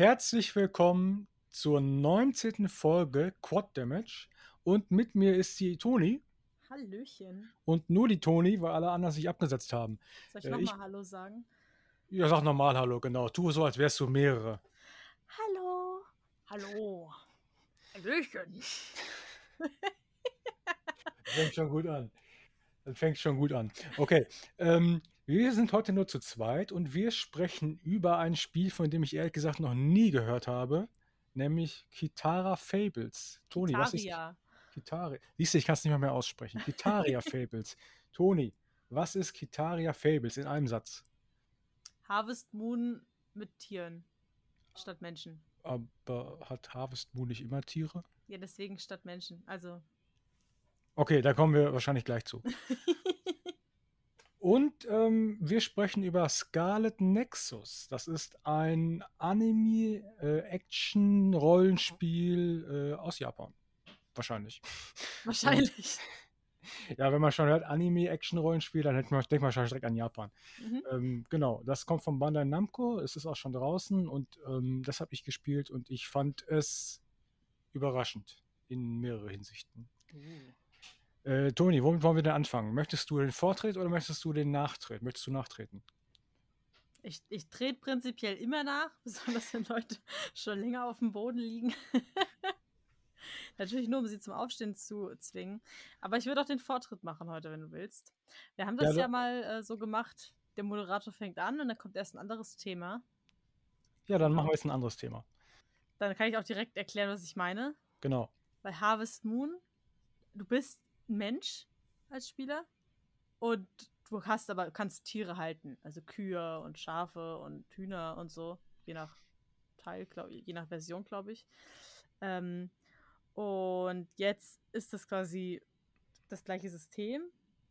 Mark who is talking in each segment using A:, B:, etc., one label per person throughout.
A: Herzlich willkommen zur 19. Folge Quad Damage. Und mit mir ist die Toni.
B: Hallöchen.
A: Und nur die Toni, weil alle anderen sich abgesetzt haben.
B: Soll ich äh, nochmal Hallo sagen?
A: Ja, sag nochmal Hallo, genau. Tu so, als wärst du mehrere.
B: Hallo. Hallo. Hallöchen.
A: fängt schon gut an. Das fängt schon gut an. Okay. Ähm, wir sind heute nur zu zweit und wir sprechen über ein Spiel, von dem ich ehrlich gesagt noch nie gehört habe, nämlich Kitara Fables. Toni, was ist Kitaria? Siehst du, ich kann es nicht mehr, mehr aussprechen. Kitaria Fables. Toni, was ist Kitaria Fables in einem Satz?
B: Harvest Moon mit Tieren statt Menschen.
A: Aber hat Harvest Moon nicht immer Tiere?
B: Ja, deswegen statt Menschen. Also.
A: Okay, da kommen wir wahrscheinlich gleich zu. Und ähm, wir sprechen über Scarlet Nexus. Das ist ein Anime-Action-Rollenspiel äh, aus Japan. Wahrscheinlich.
B: Wahrscheinlich.
A: ja, wenn man schon hört Anime-Action-Rollenspiel, dann denkt man, denkt man wahrscheinlich direkt an Japan. Mhm. Ähm, genau, das kommt von Bandai Namco. Es ist auch schon draußen und ähm, das habe ich gespielt und ich fand es überraschend in mehrere Hinsichten. Mhm. Äh, Toni, womit wollen wir denn anfangen? Möchtest du den Vortritt oder möchtest du den Nachtritt? Möchtest du nachtreten?
B: Ich, ich trete prinzipiell immer nach, besonders wenn Leute schon länger auf dem Boden liegen. Natürlich nur, um sie zum Aufstehen zu zwingen. Aber ich würde auch den Vortritt machen heute, wenn du willst. Wir haben das ja, ja mal äh, so gemacht, der Moderator fängt an und dann kommt erst ein anderes Thema.
A: Ja, dann machen wir jetzt ein anderes Thema.
B: Dann kann ich auch direkt erklären, was ich meine.
A: Genau.
B: Bei Harvest Moon, du bist Mensch als Spieler und du hast aber kannst Tiere halten, also Kühe und Schafe und Hühner und so, je nach Teil, glaub, je nach Version, glaube ich. Ähm, und jetzt ist das quasi das gleiche System.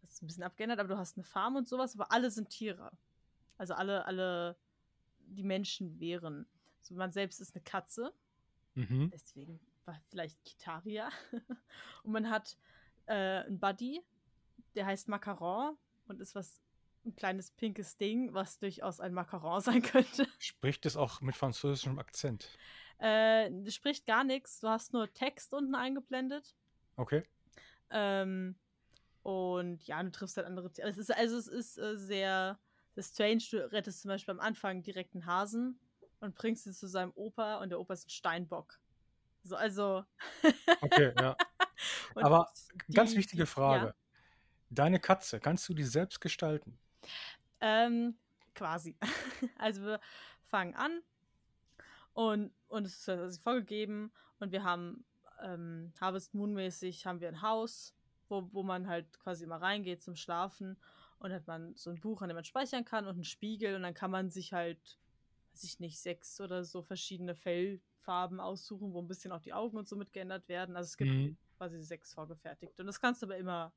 B: Das ist ein bisschen abgeändert, aber du hast eine Farm und sowas, aber alle sind Tiere. Also alle, alle, die Menschen wären. So, man selbst ist eine Katze. Mhm. Deswegen war vielleicht Kitaria. und man hat äh, ein Buddy, der heißt Macaron und ist was ein kleines pinkes Ding, was durchaus ein Macaron sein könnte.
A: Spricht es auch mit französischem Akzent?
B: Äh, spricht gar nichts. Du hast nur Text unten eingeblendet.
A: Okay.
B: Ähm, und ja, du triffst halt andere Tiere. Es ist, also es ist äh, sehr, sehr strange. Du rettest zum Beispiel am Anfang direkt einen Hasen und bringst ihn zu seinem Opa und der Opa ist ein Steinbock. So, also.
A: okay, ja. Aber die, ganz wichtige Frage. Ja. Deine Katze, kannst du die selbst gestalten?
B: Ähm, quasi. Also wir fangen an und, und es ist vorgegeben und wir haben ähm, Harvest Moon mäßig haben wir ein Haus, wo, wo man halt quasi immer reingeht zum Schlafen und hat man so ein Buch, an dem man speichern kann und einen Spiegel und dann kann man sich halt, weiß ich nicht, sechs oder so verschiedene Fellfarben aussuchen, wo ein bisschen auch die Augen und so mit geändert werden. Also es gibt mhm quasi sechs vorgefertigt. Und das kannst du aber immer,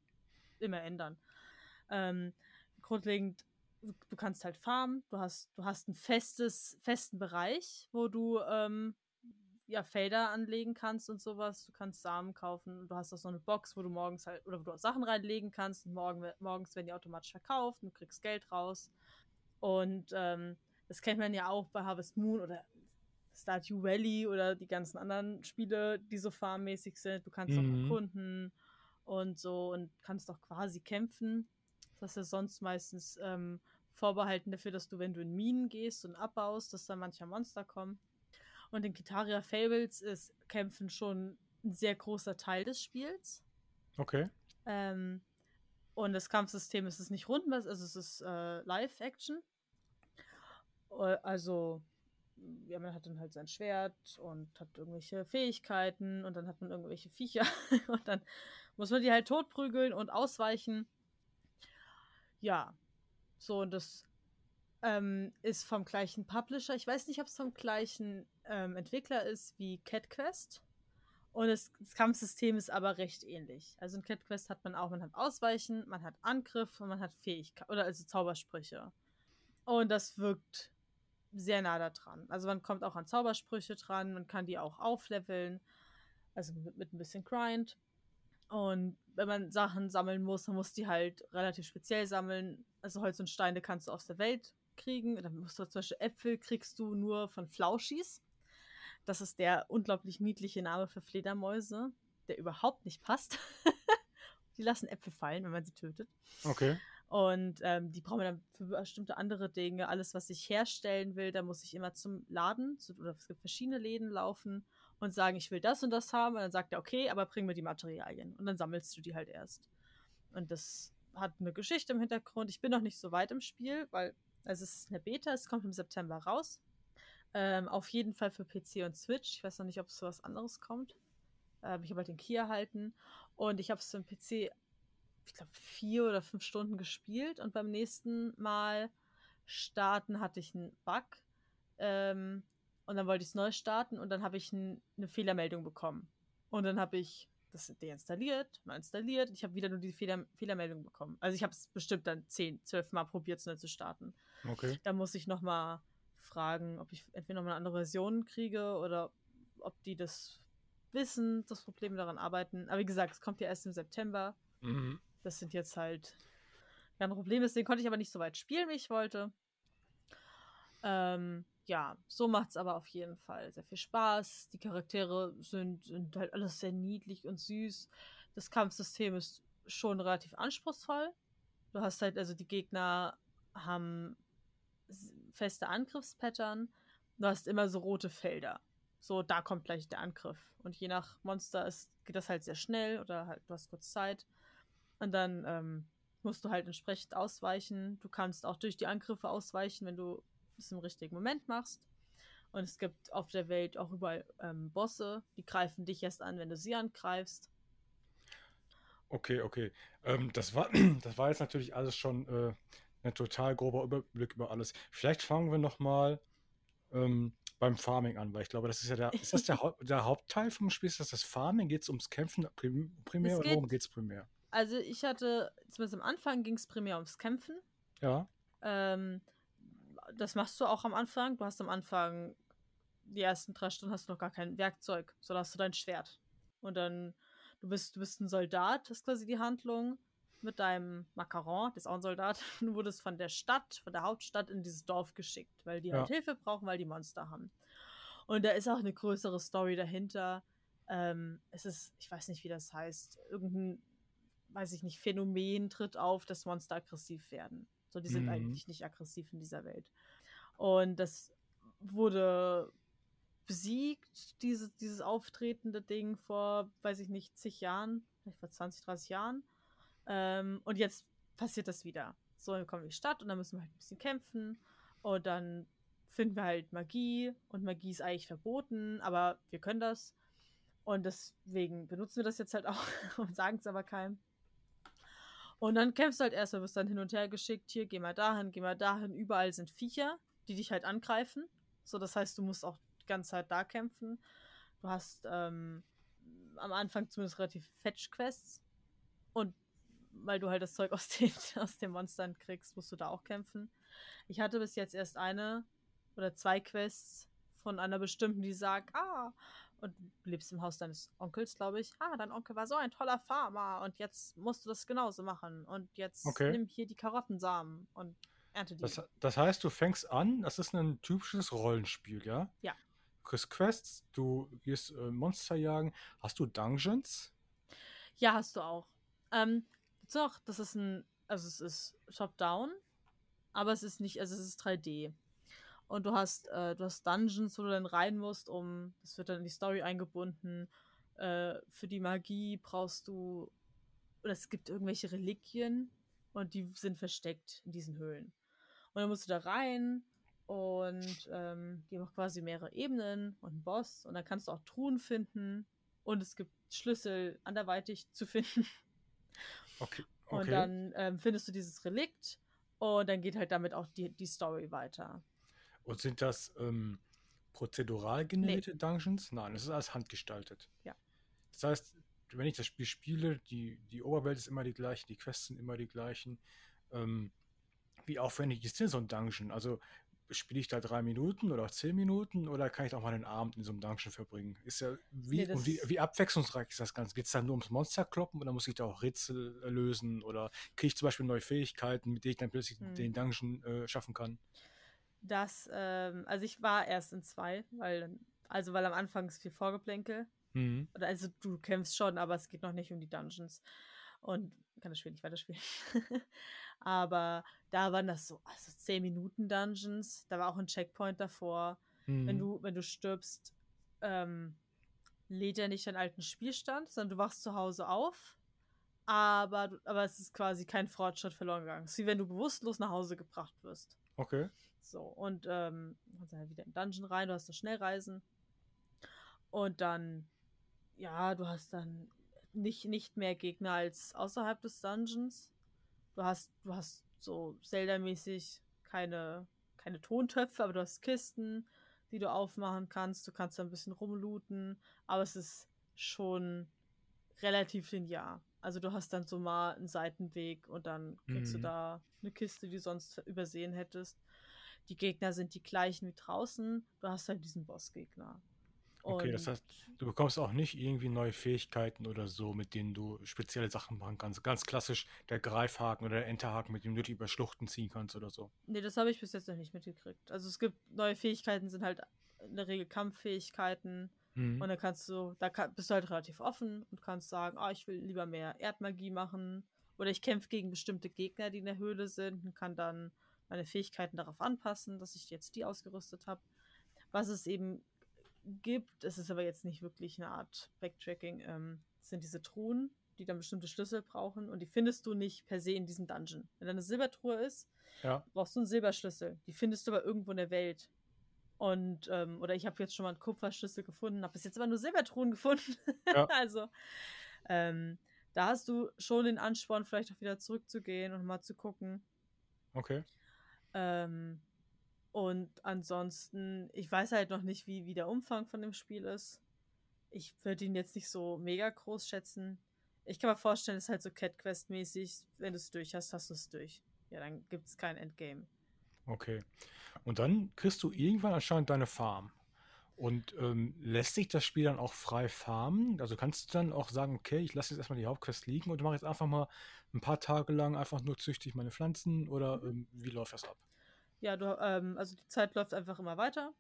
B: immer ändern. Ähm, grundlegend, du kannst halt farmen, du hast, du hast ein festes, festen Bereich, wo du ähm, ja, Felder anlegen kannst und sowas. Du kannst Samen kaufen. Du hast auch so eine Box, wo du morgens halt, oder wo du Sachen reinlegen kannst. Und morgen, morgens werden die automatisch verkauft und du kriegst Geld raus. Und ähm, das kennt man ja auch bei Harvest Moon oder Stardew Valley oder die ganzen anderen Spiele, die so farmmäßig sind. Du kannst mhm. auch erkunden und so und kannst auch quasi kämpfen. Das ist ja sonst meistens ähm, vorbehalten dafür, dass du, wenn du in Minen gehst und abbaust, dass da mancher Monster kommen. Und in Kitaria Fables ist Kämpfen schon ein sehr großer Teil des Spiels.
A: Okay.
B: Ähm, und das Kampfsystem ist es nicht rund, also es ist äh, Live-Action. Äh, also ja, man hat dann halt sein Schwert und hat irgendwelche Fähigkeiten und dann hat man irgendwelche Viecher und dann muss man die halt totprügeln und ausweichen. Ja, so und das ähm, ist vom gleichen Publisher. Ich weiß nicht, ob es vom gleichen ähm, Entwickler ist wie Cat Quest. Und das, das, Kampfsystem ist aber recht ähnlich. Also in Cat Quest hat man auch, man hat Ausweichen, man hat Angriff und man hat Fähigkeit oder also Zaubersprüche. Und das wirkt sehr nah da dran. Also man kommt auch an Zaubersprüche dran, man kann die auch aufleveln, also mit, mit ein bisschen Grind. Und wenn man Sachen sammeln muss, dann muss die halt relativ speziell sammeln. Also Holz und Steine kannst du aus der Welt kriegen. Dann musst du zum Beispiel Äpfel kriegst du nur von Flauschis. Das ist der unglaublich niedliche Name für Fledermäuse, der überhaupt nicht passt. die lassen Äpfel fallen, wenn man sie tötet.
A: Okay.
B: Und ähm, die brauchen wir dann für bestimmte andere Dinge. Alles, was ich herstellen will, da muss ich immer zum Laden, zu, oder es gibt verschiedene Läden laufen und sagen, ich will das und das haben. Und dann sagt er, okay, aber bring mir die Materialien. Und dann sammelst du die halt erst. Und das hat eine Geschichte im Hintergrund. Ich bin noch nicht so weit im Spiel, weil also es ist eine Beta, es kommt im September raus. Ähm, auf jeden Fall für PC und Switch. Ich weiß noch nicht, ob es so was anderes kommt. Ähm, ich habe halt den Key erhalten und ich habe es für den PC, ich glaube, vier oder fünf Stunden gespielt und beim nächsten Mal starten hatte ich einen Bug. Ähm, und dann wollte ich es neu starten und dann habe ich ein, eine Fehlermeldung bekommen. Und dann habe ich das deinstalliert, mal installiert. Ich habe wieder nur die Fehler, Fehlermeldung bekommen. Also ich habe es bestimmt dann 10, 12 Mal probiert, es neu zu starten.
A: Okay.
B: Da muss ich noch mal fragen, ob ich entweder noch mal eine andere Version kriege oder ob die das wissen, das Problem daran arbeiten. Aber wie gesagt, es kommt ja erst im September.
A: Mhm.
B: Das sind jetzt halt ja, ein Problem, deswegen konnte ich aber nicht so weit spielen, wie ich wollte. Ähm, ja, so macht es aber auf jeden Fall sehr viel Spaß. Die Charaktere sind, sind halt alles sehr niedlich und süß. Das Kampfsystem ist schon relativ anspruchsvoll. Du hast halt, also die Gegner haben feste Angriffspattern. Du hast immer so rote Felder. So, da kommt gleich der Angriff. Und je nach Monster ist, geht das halt sehr schnell oder halt, du hast kurz Zeit. Und dann ähm, musst du halt entsprechend ausweichen. Du kannst auch durch die Angriffe ausweichen, wenn du es im richtigen Moment machst. Und es gibt auf der Welt auch überall ähm, Bosse, die greifen dich erst an, wenn du sie angreifst.
A: Okay, okay. Ähm, das, war, das war jetzt natürlich alles schon äh, ein total grober Überblick über alles. Vielleicht fangen wir nochmal ähm, beim Farming an, weil ich glaube, das ist ja der, ist das der, der Hauptteil vom Spiel? Ist das das Farming? Geht es ums Kämpfen primär
B: Es
A: oder worum geht es primär?
B: Also ich hatte, zumindest am Anfang ging es primär ums Kämpfen.
A: Ja,
B: Ähm, das machst du auch am Anfang. Du hast am Anfang die ersten drei Stunden hast du noch gar kein Werkzeug, sondern hast du dein Schwert. Und dann, du bist, du bist ein Soldat, ist quasi die Handlung, mit deinem Macaron, das ist auch ein Soldat. Du wurdest von der Stadt, von der Hauptstadt in dieses Dorf geschickt, weil die halt
A: Ja.
B: Hilfe brauchen, weil die Monster haben. Und da ist auch eine größere Story dahinter. Ähm, es ist, ich weiß nicht, wie das heißt, irgendein, weiß ich nicht, Phänomen tritt auf, dass Monster aggressiv werden. So, die sind
A: Mhm.
B: eigentlich nicht aggressiv in dieser Welt. Und das wurde besiegt, dieses, dieses auftretende Ding vor, weiß ich nicht, zig Jahren, vielleicht vor 20, 30 Jahren. Ähm, und jetzt passiert das wieder. So, dann kommen wir in die Stadt und dann müssen wir halt ein bisschen kämpfen. Und dann finden wir halt Magie. Und Magie ist eigentlich verboten, aber wir können das. Und deswegen benutzen wir das jetzt halt auch und sagen es aber keinem. Und dann kämpfst du halt erstmal, wirst dann hin und her geschickt. Hier, geh mal dahin, geh mal dahin. Überall sind Viecher, die dich halt angreifen. So, das heißt, du musst auch die ganze Zeit da kämpfen. Du hast ähm, am Anfang zumindest relativ Fetch-Quests. Und weil du halt das Zeug aus den, aus den Monstern kriegst, musst du da auch kämpfen. Ich hatte bis jetzt erst eine oder zwei Quests von einer bestimmten, die sagt, ah, und du lebst im Haus deines Onkels, glaube ich. Ah, dein Onkel war so ein toller Farmer und jetzt musst du das genauso machen. Und jetzt
A: Okay.
B: nimm hier die Karottensamen und ernte die.
A: das, das heißt, du fängst an, das ist ein typisches Rollenspiel, ja?
B: Ja.
A: Du kriegst Quests, du gehst äh, Monster jagen. Hast du Dungeons?
B: Ja, hast du auch. Ähm, dazu noch, das ist ein, also es ist Top-Down, aber es ist nicht, also es ist 3D. Und du hast, äh, du hast Dungeons, wo du dann rein musst, um, das wird dann in die Story eingebunden. Äh, für die Magie brauchst du, oder es gibt irgendwelche Reliquien und die sind versteckt in diesen Höhlen. Und dann musst du da rein und ähm, die haben auch quasi mehrere Ebenen und einen Boss und dann kannst du auch Truhen finden und es gibt Schlüssel anderweitig zu finden.
A: Okay.
B: Und
A: okay.
B: dann ähm, findest du dieses Relikt und dann geht halt damit auch die, die Story weiter.
A: Und sind das ähm, prozedural generierte Dungeons? Nein, das ist alles handgestaltet.
B: Ja.
A: Das heißt, wenn ich das Spiel spiele, die, die Oberwelt ist immer die gleiche, die Quests sind immer die gleichen. Ähm, wie aufwendig ist denn so ein Dungeon? Also spiele ich da drei Minuten oder auch zehn Minuten oder kann ich auch mal einen Abend in so einem Dungeon verbringen? Ist ja, wie,
B: Nee,
A: wie, wie abwechslungsreich ist das Ganze? Geht es da nur ums Monster kloppen oder muss ich da auch Rätsel lösen oder kriege ich zum Beispiel neue Fähigkeiten, mit denen ich dann plötzlich
B: Hm.
A: den Dungeon äh, schaffen kann?
B: Das, ähm, also ich war erst in zwei, weil Also, weil am Anfang ist viel Vorgeplänkel.
A: Mhm.
B: Oder also du kämpfst schon, aber es geht noch nicht um die Dungeons. Und kann das Spiel nicht weiterspielen. aber da waren das so, also 10 Minuten Dungeons. Da war auch ein Checkpoint davor. Wenn
A: Mhm.
B: du, wenn du stirbst, ähm, lädt er nicht deinen alten Spielstand, sondern du wachst zu Hause auf. Aber, aber es ist quasi kein Fortschritt verloren gegangen. Es ist wie wenn du bewusstlos nach Hause gebracht wirst.
A: Okay.
B: So, und ähm, dann kannst halt wieder in den Dungeon rein, du hast das Schnellreisen. Und dann, ja, du hast dann nicht, nicht mehr Gegner als außerhalb des Dungeons. Du hast, du hast so Zelda-mäßig keine, keine Tontöpfe, aber du hast Kisten, die du aufmachen kannst. Du kannst da ein bisschen rumlooten, aber es ist schon relativ linear. Also du hast dann so mal einen Seitenweg und dann kriegst
A: Mhm.
B: du da eine Kiste, die du sonst übersehen hättest. Die Gegner sind die gleichen wie draußen. Du hast halt diesen Bossgegner.
A: Okay, das
B: Und
A: heißt, du bekommst auch nicht irgendwie neue Fähigkeiten oder so, mit denen du spezielle Sachen machen kannst. Ganz klassisch der Greifhaken oder der Enterhaken, mit dem du dich über Schluchten ziehen kannst oder so.
B: nee, das habe ich bis jetzt noch nicht mitgekriegt. Also es gibt neue Fähigkeiten, sind halt in der Regel Kampffähigkeiten. Und
A: Mhm.
B: dann kannst du, da kann, bist du halt relativ offen und kannst sagen, ah, ich will lieber mehr Erdmagie machen. Oder ich kämpfe gegen bestimmte Gegner, die in der Höhle sind und kann dann meine Fähigkeiten darauf anpassen, dass ich jetzt die ausgerüstet habe. Was es eben gibt, es ist aber jetzt nicht wirklich eine Art Backtracking, ähm, sind diese Truhen, die dann bestimmte Schlüssel brauchen und die findest du nicht per se in diesem Dungeon. Wenn da eine Silbertruhe ist,
A: Ja.
B: brauchst du einen Silberschlüssel. Die findest du aber irgendwo in der Welt. Und, ähm, oder ich habe jetzt schon mal einen Kupferschlüssel gefunden, habe bis jetzt aber nur Silbertruhen gefunden.
A: Ja.
B: also, ähm, da hast du schon den Ansporn, vielleicht auch wieder zurückzugehen und mal zu gucken.
A: Okay.
B: Ähm, und ansonsten, ich weiß halt noch nicht, wie, wie der Umfang von dem Spiel ist. Ich würde ihn jetzt nicht so mega groß schätzen. Ich kann mir vorstellen, es ist halt so Cat Quest-mäßig. Wenn du es durch hast, hast du es durch. Ja, dann gibt es kein Endgame.
A: Okay. Und dann kriegst du irgendwann anscheinend deine Farm. Und ähm, lässt sich das Spiel dann auch frei farmen? Also kannst du dann auch sagen, okay, ich lasse jetzt erstmal die Hauptquest liegen und mache jetzt einfach mal ein paar Tage lang einfach nur züchtig meine Pflanzen oder
B: Mhm.
A: ähm, wie läuft das ab?
B: Ja, du, ähm, also die Zeit läuft einfach immer weiter.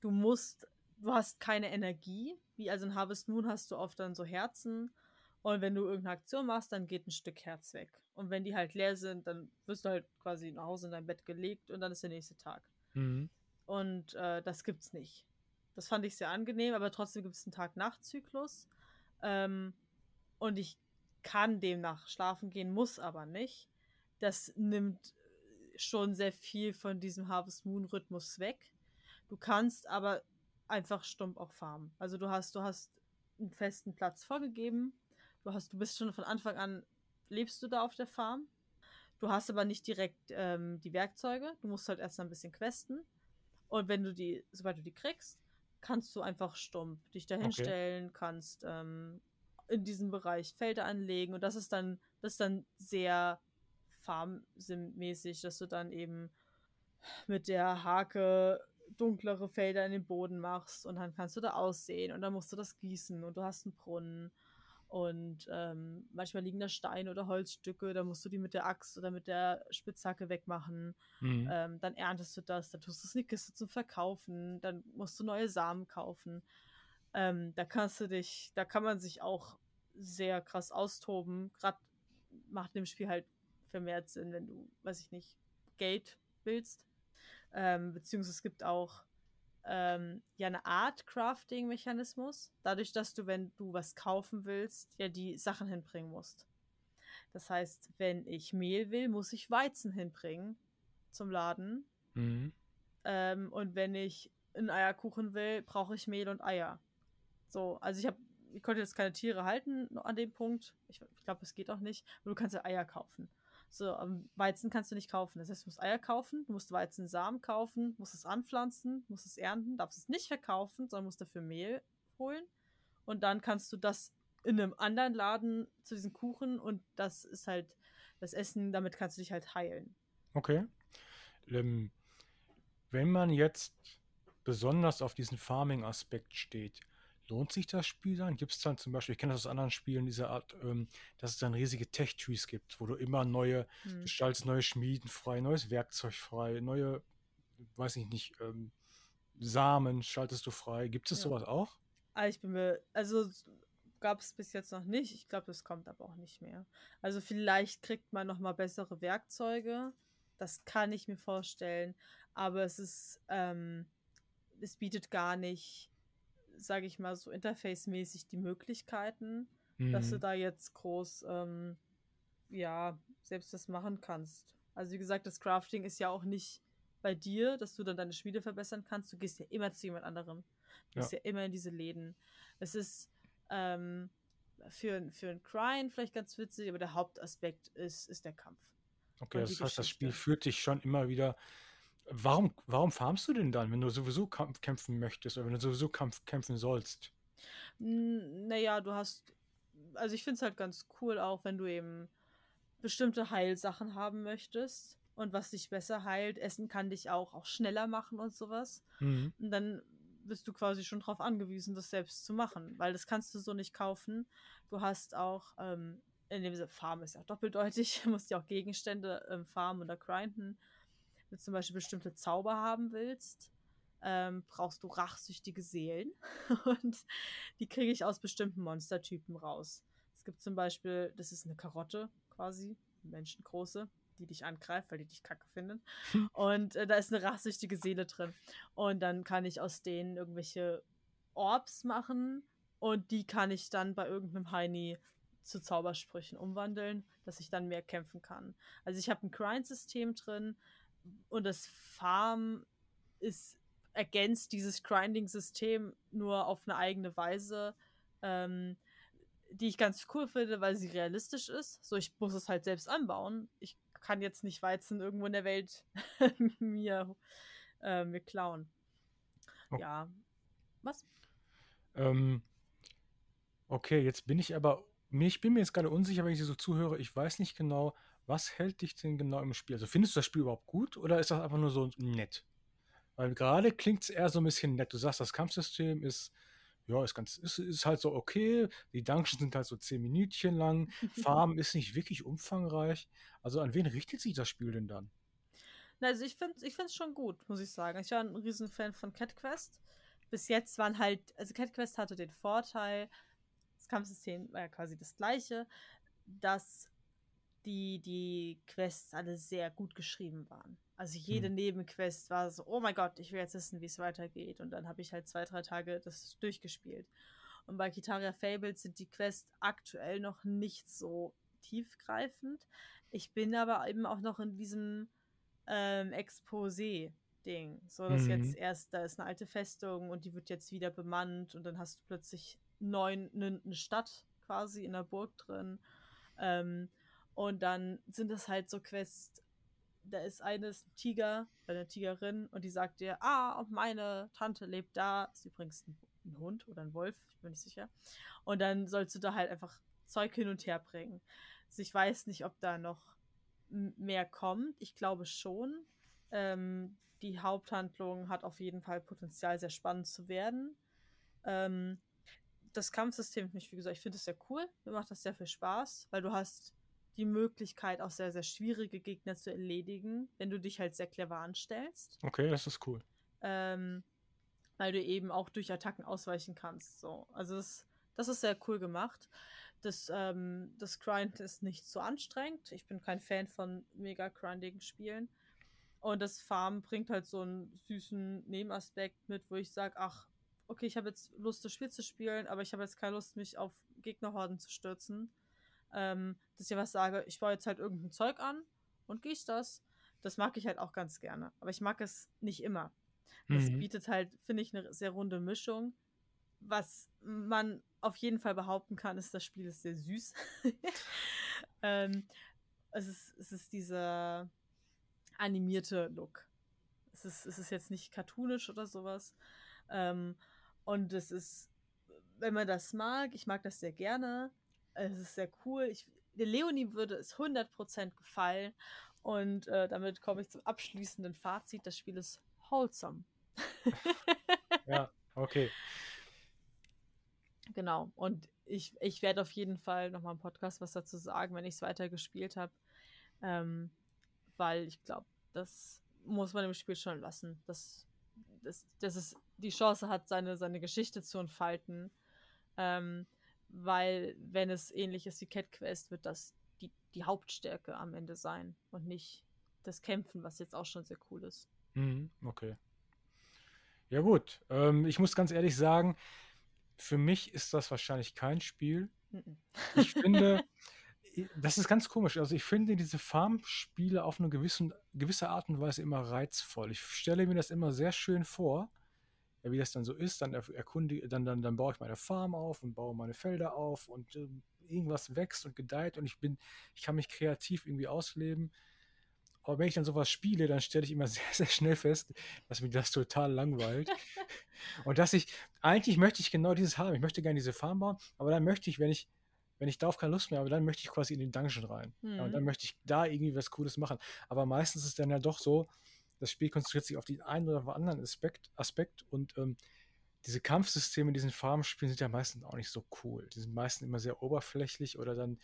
B: Du musst, du hast keine Energie. Wie also in Harvest Moon hast du oft dann so Herzen. Und wenn du irgendeine Aktion machst, dann geht ein Stück Herz weg. Und wenn die halt leer sind, dann wirst du halt quasi nach Hause in dein Bett gelegt und dann ist der nächste Tag.
A: Mhm.
B: Und äh, das gibt's nicht. Das fand ich sehr angenehm, aber trotzdem gibt es einen Tag-Nacht-Zyklus. Ähm, und ich kann demnach schlafen gehen, muss aber nicht. Das nimmt schon sehr viel von diesem Harvest Moon Rhythmus weg. Du kannst aber einfach stumpf auch farmen. Also du hast, du hast einen festen Platz vorgegeben. Du hast, du bist schon von Anfang an, lebst du da auf der Farm. Du hast aber nicht direkt ähm, die Werkzeuge. Du musst halt erst ein bisschen questen. Und wenn du die, sobald du die kriegst, kannst du einfach stumpf dich dahin
A: Okay.
B: stellen, kannst ähm, in diesem Bereich Felder anlegen und das ist dann, das ist dann sehr farmsim-mäßig, dass du dann eben mit der Hake dunklere Felder in den Boden machst und dann kannst du da aussehen und dann musst du das gießen und du hast einen Brunnen und ähm, manchmal liegen da Steine oder Holzstücke, da musst du die mit der Axt oder mit der Spitzhacke wegmachen.
A: Mhm.
B: Ähm, dann erntest du das, dann tust du es in die Kiste zum Verkaufen, dann musst du neue Samen kaufen. Ähm, da kannst du dich, da kann man sich auch sehr krass austoben. Gerade macht in dem Spiel halt vermehrt Sinn, wenn du, weiß ich nicht, Geld willst. Ähm, beziehungsweise es gibt auch ähm, ja eine Art Crafting-Mechanismus, dadurch, dass du, wenn du was kaufen willst, ja die Sachen hinbringen musst. Das heißt, wenn ich Mehl will, muss ich Weizen hinbringen zum Laden.
A: Mhm.
B: Ähm, und wenn ich einen Eierkuchen will, brauche ich Mehl und Eier. So, also ich habe, ich konnte jetzt keine Tiere halten an dem Punkt. Ich, ich glaube, es geht auch nicht. Aber du kannst ja Eier kaufen. So, ähm, Weizen kannst du nicht kaufen. Das heißt, du musst Eier kaufen, du musst Weizensamen kaufen, musst es anpflanzen, musst es ernten, darfst es nicht verkaufen, sondern musst dafür Mehl holen. Und dann kannst du das in einem anderen Laden zu diesem Kuchen und das ist halt das Essen, damit kannst du dich halt heilen.
A: Okay. Ähm, wenn man jetzt besonders auf diesen Farming-Aspekt steht, lohnt sich das Spiel dann? Gibt es dann zum Beispiel, ich kenne das aus anderen Spielen dieser Art, ähm, dass es dann riesige Tech-Trees gibt, wo du immer neue,
B: Hm.
A: du schaltest neue Schmieden frei, neues Werkzeug frei, neue, weiß ich nicht, ähm, Samen schaltest du frei. Gibt es
B: Ja.
A: sowas auch?
B: Ah, ich bin mir, also gab es bis jetzt noch nicht. Ich glaube, das kommt aber auch nicht mehr. Also vielleicht kriegt man noch mal bessere Werkzeuge. Das kann ich mir vorstellen. Aber es ist, ähm, es bietet gar nicht, sage ich mal, so interface-mäßig die Möglichkeiten, dass du
A: Mhm.
B: da jetzt groß, ähm, ja, selbst das machen kannst. Also wie gesagt, das Crafting ist ja auch nicht bei dir, dass du dann deine Schmiede verbessern kannst. Du gehst ja immer zu jemand anderem. Du
A: Ja.
B: gehst ja immer in diese Läden. Es ist ähm, für, für einen Grind vielleicht ganz witzig, aber der Hauptaspekt ist, ist der Kampf.
A: Okay, das heißt, das Spiel führt dich schon immer wieder. Warum, warum farmst du denn dann, wenn du sowieso Kampf kämpfen möchtest oder wenn du sowieso Kampf kämpfen sollst?
B: Naja, du hast, also ich finde es halt ganz cool auch, wenn du eben bestimmte Heilsachen haben möchtest und was dich besser heilt. Essen kann dich auch, auch schneller machen und sowas.
A: Mhm.
B: Und dann bist du quasi schon darauf angewiesen, das selbst zu machen, weil das kannst du so nicht kaufen. Du hast auch, ähm, in dem Farm ist ja doppeldeutig, du musst ja auch Gegenstände ähm, farmen oder grinden. Wenn du zum Beispiel bestimmte Zauber haben willst, ähm, brauchst du rachsüchtige Seelen und die kriege ich aus bestimmten Monstertypen raus. Es gibt zum Beispiel, das ist eine Karotte quasi, menschengroße, die dich angreift, weil die dich kacke finden. Und äh, da ist eine rachsüchtige Seele drin. Und dann kann ich aus denen irgendwelche Orbs machen und die kann ich dann bei irgendeinem Heini zu Zaubersprüchen umwandeln, dass ich dann mehr kämpfen kann. Also ich habe ein Grind-System drin und das Farm ist ergänzt dieses Grinding-System nur auf eine eigene Weise, ähm, die ich ganz cool finde, weil sie realistisch ist. So, ich muss es halt selbst anbauen. Ich kann jetzt nicht Weizen irgendwo in der Welt mir, äh, mir klauen.
A: Ok-
B: Ja. Was?
A: Ähm, okay, jetzt bin ich aber, ich bin mir jetzt gerade unsicher, wenn ich dir so zuhöre. Ich weiß nicht genau, was hält dich denn genau im Spiel? Also findest du das Spiel überhaupt gut oder ist das einfach nur so nett? Weil gerade klingt es eher so ein bisschen nett. Du sagst, das Kampfsystem ist, ja, ist ganz, ist, ist halt so okay. Die Dungeons sind halt so zehn Minütchen lang. Farm ist nicht wirklich umfangreich. Also an wen richtet sich das Spiel denn dann?
B: Na, Also ich finde es ich find's schon gut, muss ich sagen. Ich war ein Riesenfan von Cat Quest. Bis jetzt waren halt, also Cat Quest hatte den Vorteil, das Kampfsystem war ja quasi das gleiche, dass die, die Quests alle sehr gut geschrieben waren. Also jede
A: Hm.
B: Nebenquest war so, oh mein Gott, ich will jetzt wissen, wie es weitergeht. Und dann habe ich halt zwei, drei Tage das durchgespielt. Und bei Kitaria Fables sind die Quests aktuell noch nicht so tiefgreifend. Ich bin aber eben auch noch in diesem ähm, Exposé-Ding. So, dass jetzt
A: Mhm.
B: erst, da ist eine alte Festung und die wird jetzt wieder bemannt und dann hast du plötzlich neun, ne, eine Stadt quasi in der Burg drin. Ähm, und dann sind es halt so Quests, da ist eines ein Tiger, eine Tigerin und die sagt dir, ah, meine Tante lebt da, ist übrigens ein, ein Hund oder ein Wolf, ich bin nicht sicher. Und dann sollst du da halt einfach Zeug hin und her bringen. Also ich weiß nicht, ob da noch mehr kommt. Ich glaube schon. Ähm, die Haupthandlung hat auf jeden Fall Potenzial, sehr spannend zu werden. Ähm, das Kampfsystem, wie gesagt, ich finde es sehr cool. Mir macht das sehr viel Spaß, weil du hast die Möglichkeit, auch sehr, sehr schwierige Gegner zu erledigen, wenn du dich halt sehr clever anstellst.
A: Okay, das ist cool.
B: Ähm, weil du eben auch durch Attacken ausweichen kannst. So. Also das, das ist sehr cool gemacht. Das, ähm, das Grind ist nicht so anstrengend. Ich bin kein Fan von mega grindigen Spielen. Und das Farm bringt halt so einen süßen Nebenaspekt mit, wo ich sage, ach, okay, ich habe jetzt Lust, das Spiel zu spielen, aber ich habe jetzt keine Lust, mich auf Gegnerhorden zu stürzen. Ähm, dass ich was sage, ich baue jetzt halt irgendein Zeug an und gieß das. Das mag ich halt auch ganz gerne. Aber ich mag es nicht immer. Das
A: Mhm.
B: bietet halt, finde ich, eine sehr runde Mischung. Was man auf jeden Fall behaupten kann, ist, das Spiel ist sehr süß. ähm, es, ist, es ist dieser animierte Look. Es ist, es ist jetzt nicht cartoonisch oder sowas. Ähm, und es ist, wenn man das mag, ich mag das sehr gerne. Es ist sehr cool. Ich, der Leonie würde es 100% gefallen. Und äh, damit komme ich zum abschließenden Fazit. Das Spiel ist wholesome.
A: Ja, okay.
B: Genau. Und ich, ich werde auf jeden Fall nochmal im Podcast was dazu sagen, wenn ich es weiter gespielt habe. Ähm, weil ich glaube, das muss man im Spiel schon lassen. Das, dass, dass es die Chance hat, seine, seine Geschichte zu entfalten. Ähm, weil, wenn es ähnlich ist wie Cat Quest, wird das die, die Hauptstärke am Ende sein und nicht das Kämpfen, was jetzt auch schon sehr cool ist.
A: Mhm, okay. Ja, gut. Ähm, ich muss ganz ehrlich sagen, für mich ist das wahrscheinlich kein Spiel.
B: Mhm.
A: Ich finde, das ist ganz komisch. Also ich finde diese Farmspiele auf eine gewissen, gewisse Art und Weise immer reizvoll. Ich stelle mir das immer sehr schön vor, ja, wie das dann so ist. Dann erkundige, dann, dann, dann baue ich meine Farm auf und baue meine Felder auf und äh, irgendwas wächst und gedeiht und ich bin, ich kann mich kreativ irgendwie ausleben. Aber wenn ich dann sowas spiele, dann stelle ich immer sehr, sehr schnell fest, dass mich das total langweilt. und dass ich, eigentlich möchte ich genau dieses haben. Ich möchte gerne diese Farm bauen, aber dann möchte ich, wenn ich, wenn ich darauf keine Lust mehr habe, dann möchte ich quasi in den Dungeon rein. Mhm. Ja, und dann mhm. möchte ich da irgendwie was Cooles machen. Aber meistens ist es dann ja doch so, das Spiel konzentriert sich auf den einen oder anderen Aspekt, Aspekt und ähm, diese Kampfsysteme in diesen Farmspielen sind ja meistens auch nicht so cool. Die sind meistens immer sehr oberflächlich oder dann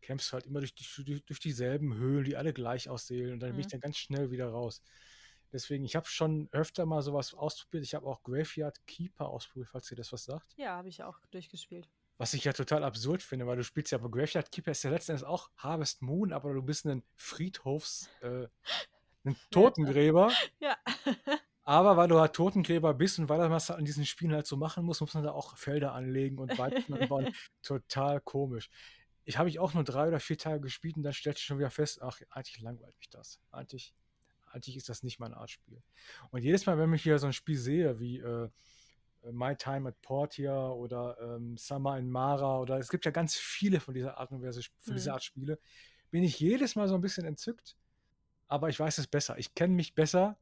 A: kämpfst du halt immer durch, die, durch dieselben Höhlen, die alle gleich aussehen und dann mhm. bin ich mhm. dann ganz schnell wieder raus. Deswegen, ich habe schon öfter mal sowas ausprobiert. Ich habe auch Graveyard Keeper ausprobiert, falls ihr das was sagt.
B: Ja, habe ich auch durchgespielt.
A: Was ich ja total absurd finde, weil du spielst ja bei Graveyard Keeper ist ja letztendlich auch Harvest Moon, aber du bist ein Friedhofs, äh, ein Totengräber.
B: Ja.
A: aber weil du halt Totengräber bist und weil er was an diesen Spielen halt so machen muss, muss man da auch Felder anlegen und Weizen anbauen. Total komisch ich habe ich auch nur drei oder vier Tage gespielt und dann stellte ich schon wieder fest, ach, eigentlich langweilt mich das. Eigentlich, eigentlich ist das nicht meine Art Spiel. Und jedes Mal, wenn ich hier so ein Spiel sehe, wie äh, My Time at Portia oder ähm, Summer in Mara oder es gibt ja ganz viele von dieser Art und Weise, von dieser mhm. Art Spiele, bin ich jedes Mal so ein bisschen entzückt, aber ich weiß es besser. Ich kenne mich besser.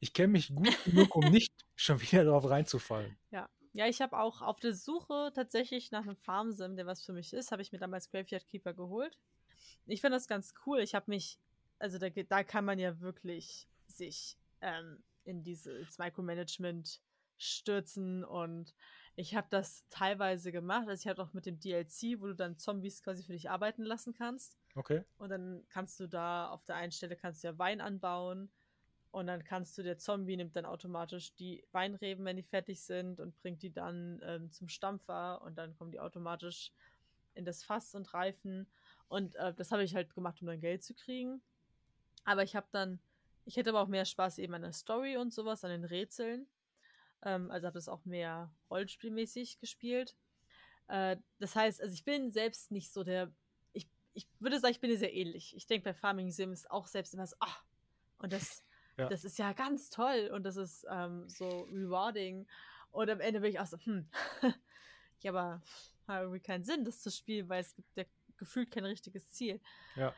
A: Ich kenne mich gut genug, um nicht schon wieder darauf reinzufallen.
B: Ja, ja, ich habe auch auf der Suche tatsächlich nach einem Farmsim, der was für mich ist, habe ich mir damals Graveyard Keeper geholt. Ich finde das ganz cool. Ich habe mich, also da, da kann man ja wirklich sich ähm, in dieses Micromanagement stürzen und ich habe das teilweise gemacht. Also ich habe auch mit dem DLC, wo du dann Zombies quasi für dich arbeiten lassen kannst.
A: Okay.
B: Und dann kannst du da auf der einen Stelle kannst du ja Wein anbauen und dann kannst du, der Zombie nimmt dann automatisch die Weinreben, wenn die fertig sind, und bringt die dann ähm, zum Stampfer und dann kommen die automatisch in das Fass und reifen. Und äh, das habe ich halt gemacht, um dann Geld zu kriegen. Aber ich habe dann, ich hätte aber auch mehr Spaß eben an der Story und sowas, an den Rätseln. Ähm, also habe das auch mehr Rollenspielmäßig gespielt. Äh, das heißt, also ich bin selbst nicht so der, ich, würde sagen, ich bin dir sehr ähnlich. Ich denke bei Farming Sims auch selbst immer so, ach, und das ja. Das ist ja ganz toll und das ist ähm, so rewarding. Und am Ende bin ich auch so, hm, ja, aber hat irgendwie keinen Sinn, das zu spielen, weil es gibt ja gefühlt kein richtiges Ziel.
A: Ja.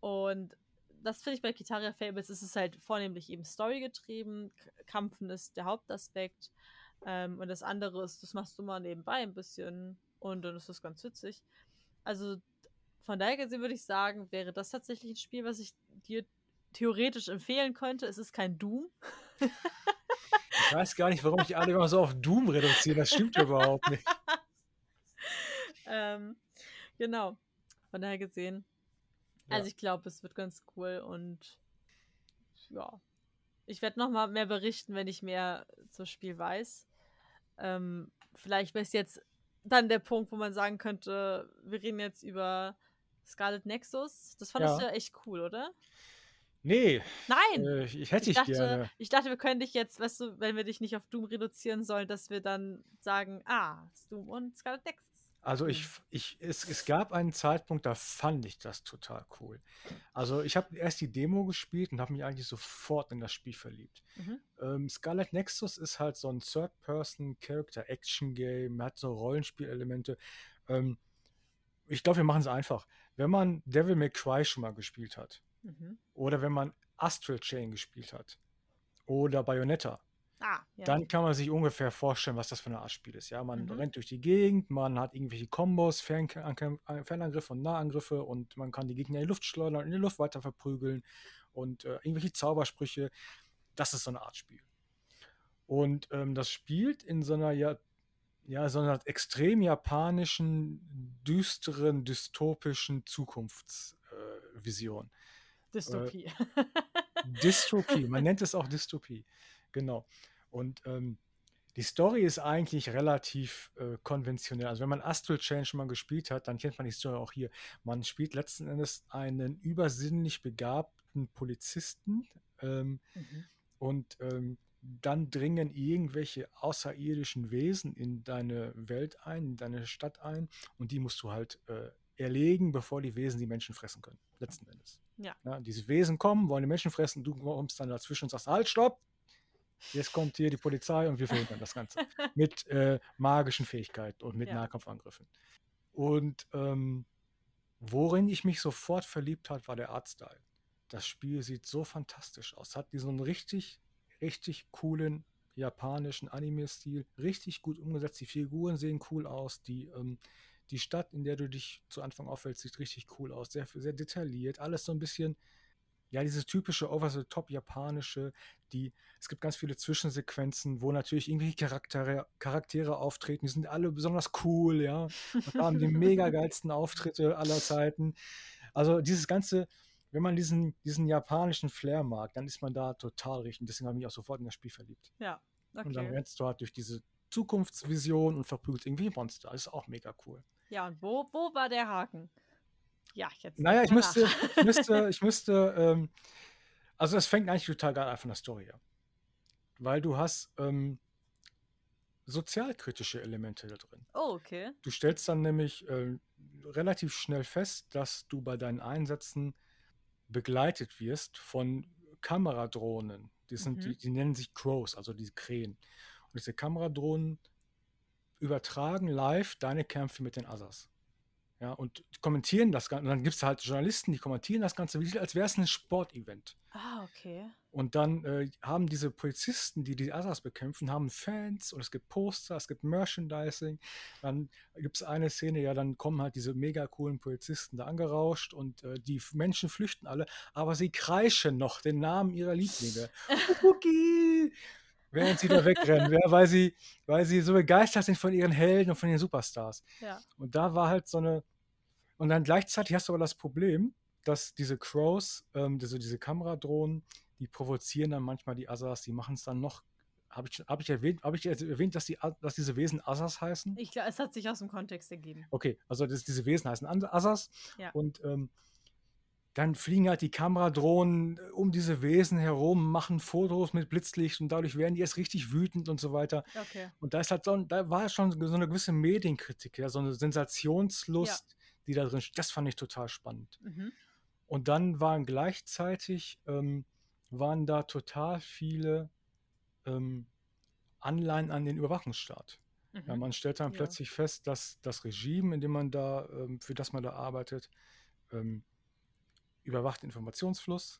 B: Und das finde ich bei Kitaria Fables ist es halt vornehmlich eben storygetrieben. Kampfen ist der Hauptaspekt. Ähm, und das andere ist, das machst du mal nebenbei ein bisschen und dann ist das ganz witzig. Also von daher gesehen würde ich sagen, wäre das tatsächlich ein Spiel, was ich dir theoretisch empfehlen könnte. Es ist kein Doom.
A: ich weiß gar nicht, warum ich alle immer so auf Doom reduziere. Das stimmt überhaupt nicht.
B: ähm, genau. Von daher gesehen. Ja. Also ich glaube, es wird ganz cool und ja. Ich werde noch mal mehr berichten, wenn ich mehr zum Spiel weiß. Ähm, vielleicht wäre es jetzt dann der Punkt, wo man sagen könnte, wir reden jetzt über Scarlet Nexus. Das fandest ja. du ja echt cool, oder?
A: Nee.
B: Nein.
A: Äh, ich hätte
B: ich,
A: dachte, gerne.
B: Ich dachte, wir können dich jetzt, weißt du, wenn wir dich nicht auf Doom reduzieren sollen, dass wir dann sagen, ah, Doom und Scarlet Nexus.
A: Also ich, ich, es, es gab einen Zeitpunkt, da fand ich das total cool. Also ich habe erst die Demo gespielt und habe mich eigentlich sofort in das Spiel verliebt. Mhm. Ähm, Scarlet Nexus ist halt so ein Third-Person-Character-Action-Game, hat so Rollenspielelemente. Ähm, ich glaube, wir machen es einfach. Wenn man Devil May Cry schon mal gespielt hat, Mhm. Oder wenn man Astral Chain gespielt hat. Oder Bayonetta.
B: Ah, ja.
A: Dann kann man sich ungefähr vorstellen, was das für eine Art Spiel ist. Ja, man mhm. rennt durch die Gegend, man hat irgendwelche Kombos, Fern Fernangriffe und Nahangriffe und man kann die Gegner in die Luft schleudern und in die Luft weiter verprügeln und äh, irgendwelche Zaubersprüche. Das ist so eine Art Spiel. Und ähm, das spielt in so einer ja, ja, so einer extrem japanischen, düsteren, dystopischen Zukunftsvision. Äh,
B: Dystopie.
A: Äh, Dystopie, man nennt es auch Dystopie. Genau. Und ähm, die Story ist eigentlich relativ äh, konventionell. Also wenn man Astral Chain schon mal gespielt hat, dann kennt man die Story auch hier. Man spielt letzten Endes einen übersinnlich begabten Polizisten ähm,
B: Mhm.
A: und ähm, dann dringen irgendwelche außerirdischen Wesen in deine Welt ein, in deine Stadt ein und die musst du halt äh, erlegen, bevor die Wesen die Menschen fressen können. Letzten Endes.
B: Ja.
A: diese Wesen kommen, wollen die Menschen fressen, du kommst dann dazwischen und sagst, halt, stopp! Jetzt kommt hier die Polizei und wir verhindern das Ganze. mit äh, magischen Fähigkeiten und mit
B: Ja.
A: Nahkampfangriffen. Und ähm, worin ich mich sofort verliebt hat, war der Artstyle. Das Spiel sieht so fantastisch aus. Hat diesen richtig, richtig coolen japanischen Anime-Stil. Richtig gut umgesetzt. Die Figuren sehen cool aus. Die, ähm, die Stadt, in der du dich zu Anfang aufhältst, sieht richtig cool aus. Sehr, sehr detailliert. Alles so ein bisschen, ja, dieses typische over-the-top japanische. Die, es gibt ganz viele Zwischensequenzen, wo natürlich irgendwelche Charaktere, Charaktere auftreten. Die sind alle besonders cool, ja. Und haben die mega geilsten Auftritte aller Zeiten. Also dieses ganze, wenn man diesen, diesen japanischen Flair mag, dann ist man da total richtig. Deswegen habe ich mich auch sofort in das Spiel verliebt.
B: Ja,
A: Und dann
B: okay.
A: rennst du halt durch diese Zukunftsvision und verprügelst irgendwie Monster. Das ist auch mega cool.
B: Ja, und wo, wo war der Haken? Ja, jetzt.
A: Naja, ich müsste, ich müsste, ich müsste, ähm, also es fängt eigentlich total geil an von der Story an. Weil du hast ähm, sozialkritische Elemente da drin.
B: Oh, okay.
A: Du stellst dann nämlich äh, relativ schnell fest, dass du bei deinen Einsätzen begleitet wirst von Kameradrohnen. Die, sind,
B: Mhm.
A: die, die nennen sich Crows, also diese Krähen. Und diese Kameradrohnen übertragen live deine Kämpfe mit den Assas. Ja, und kommentieren das Ganze. Und dann gibt es halt Journalisten, die kommentieren das Ganze, wie- als wäre es ein Sportevent.
B: Ah, okay.
A: Und dann äh, haben diese Polizisten, die die Assas bekämpfen, haben Fans und es gibt Poster, es gibt Merchandising. Dann gibt es eine Szene, ja, dann kommen halt diese mega coolen Polizisten da angerauscht und äh, die Menschen flüchten alle, aber sie kreischen noch den Namen ihrer Lieblinge. Cookie! Während sie da wegrennen, ja, weil, sie, weil sie so begeistert sind von ihren Helden und von den Superstars.
B: Ja.
A: Und da war halt so eine. Und dann gleichzeitig hast du aber das Problem, dass diese Crows, ähm, diese, diese Kameradrohnen, die provozieren dann manchmal die Assas, die machen es dann noch. Habe ich, hab ich erwähnt, habe ich erwähnt, dass, die, dass diese Wesen Assas heißen?
B: Ich glaube, es hat sich aus dem Kontext ergeben.
A: Okay, also das, diese Wesen heißen Assas.
B: Ja.
A: Und ähm, dann fliegen halt die Kameradrohnen äh, um diese Wesen herum, machen Fotos mit Blitzlicht und dadurch werden die erst richtig wütend und so weiter.
B: Okay.
A: Und da ist halt so, da war schon so eine gewisse Medienkritik, ja, so eine Sensationslust, die da drin steht. Das fand ich total spannend.
B: Mhm.
A: Und dann waren gleichzeitig ähm, waren da total viele ähm, Anleihen an den Überwachungsstaat. Ja,
B: Mhm.
A: man stellt dann
B: Ja.
A: plötzlich fest, dass das Regime, in dem man da, ähm, für das man da arbeitet, ähm, überwacht Informationsfluss.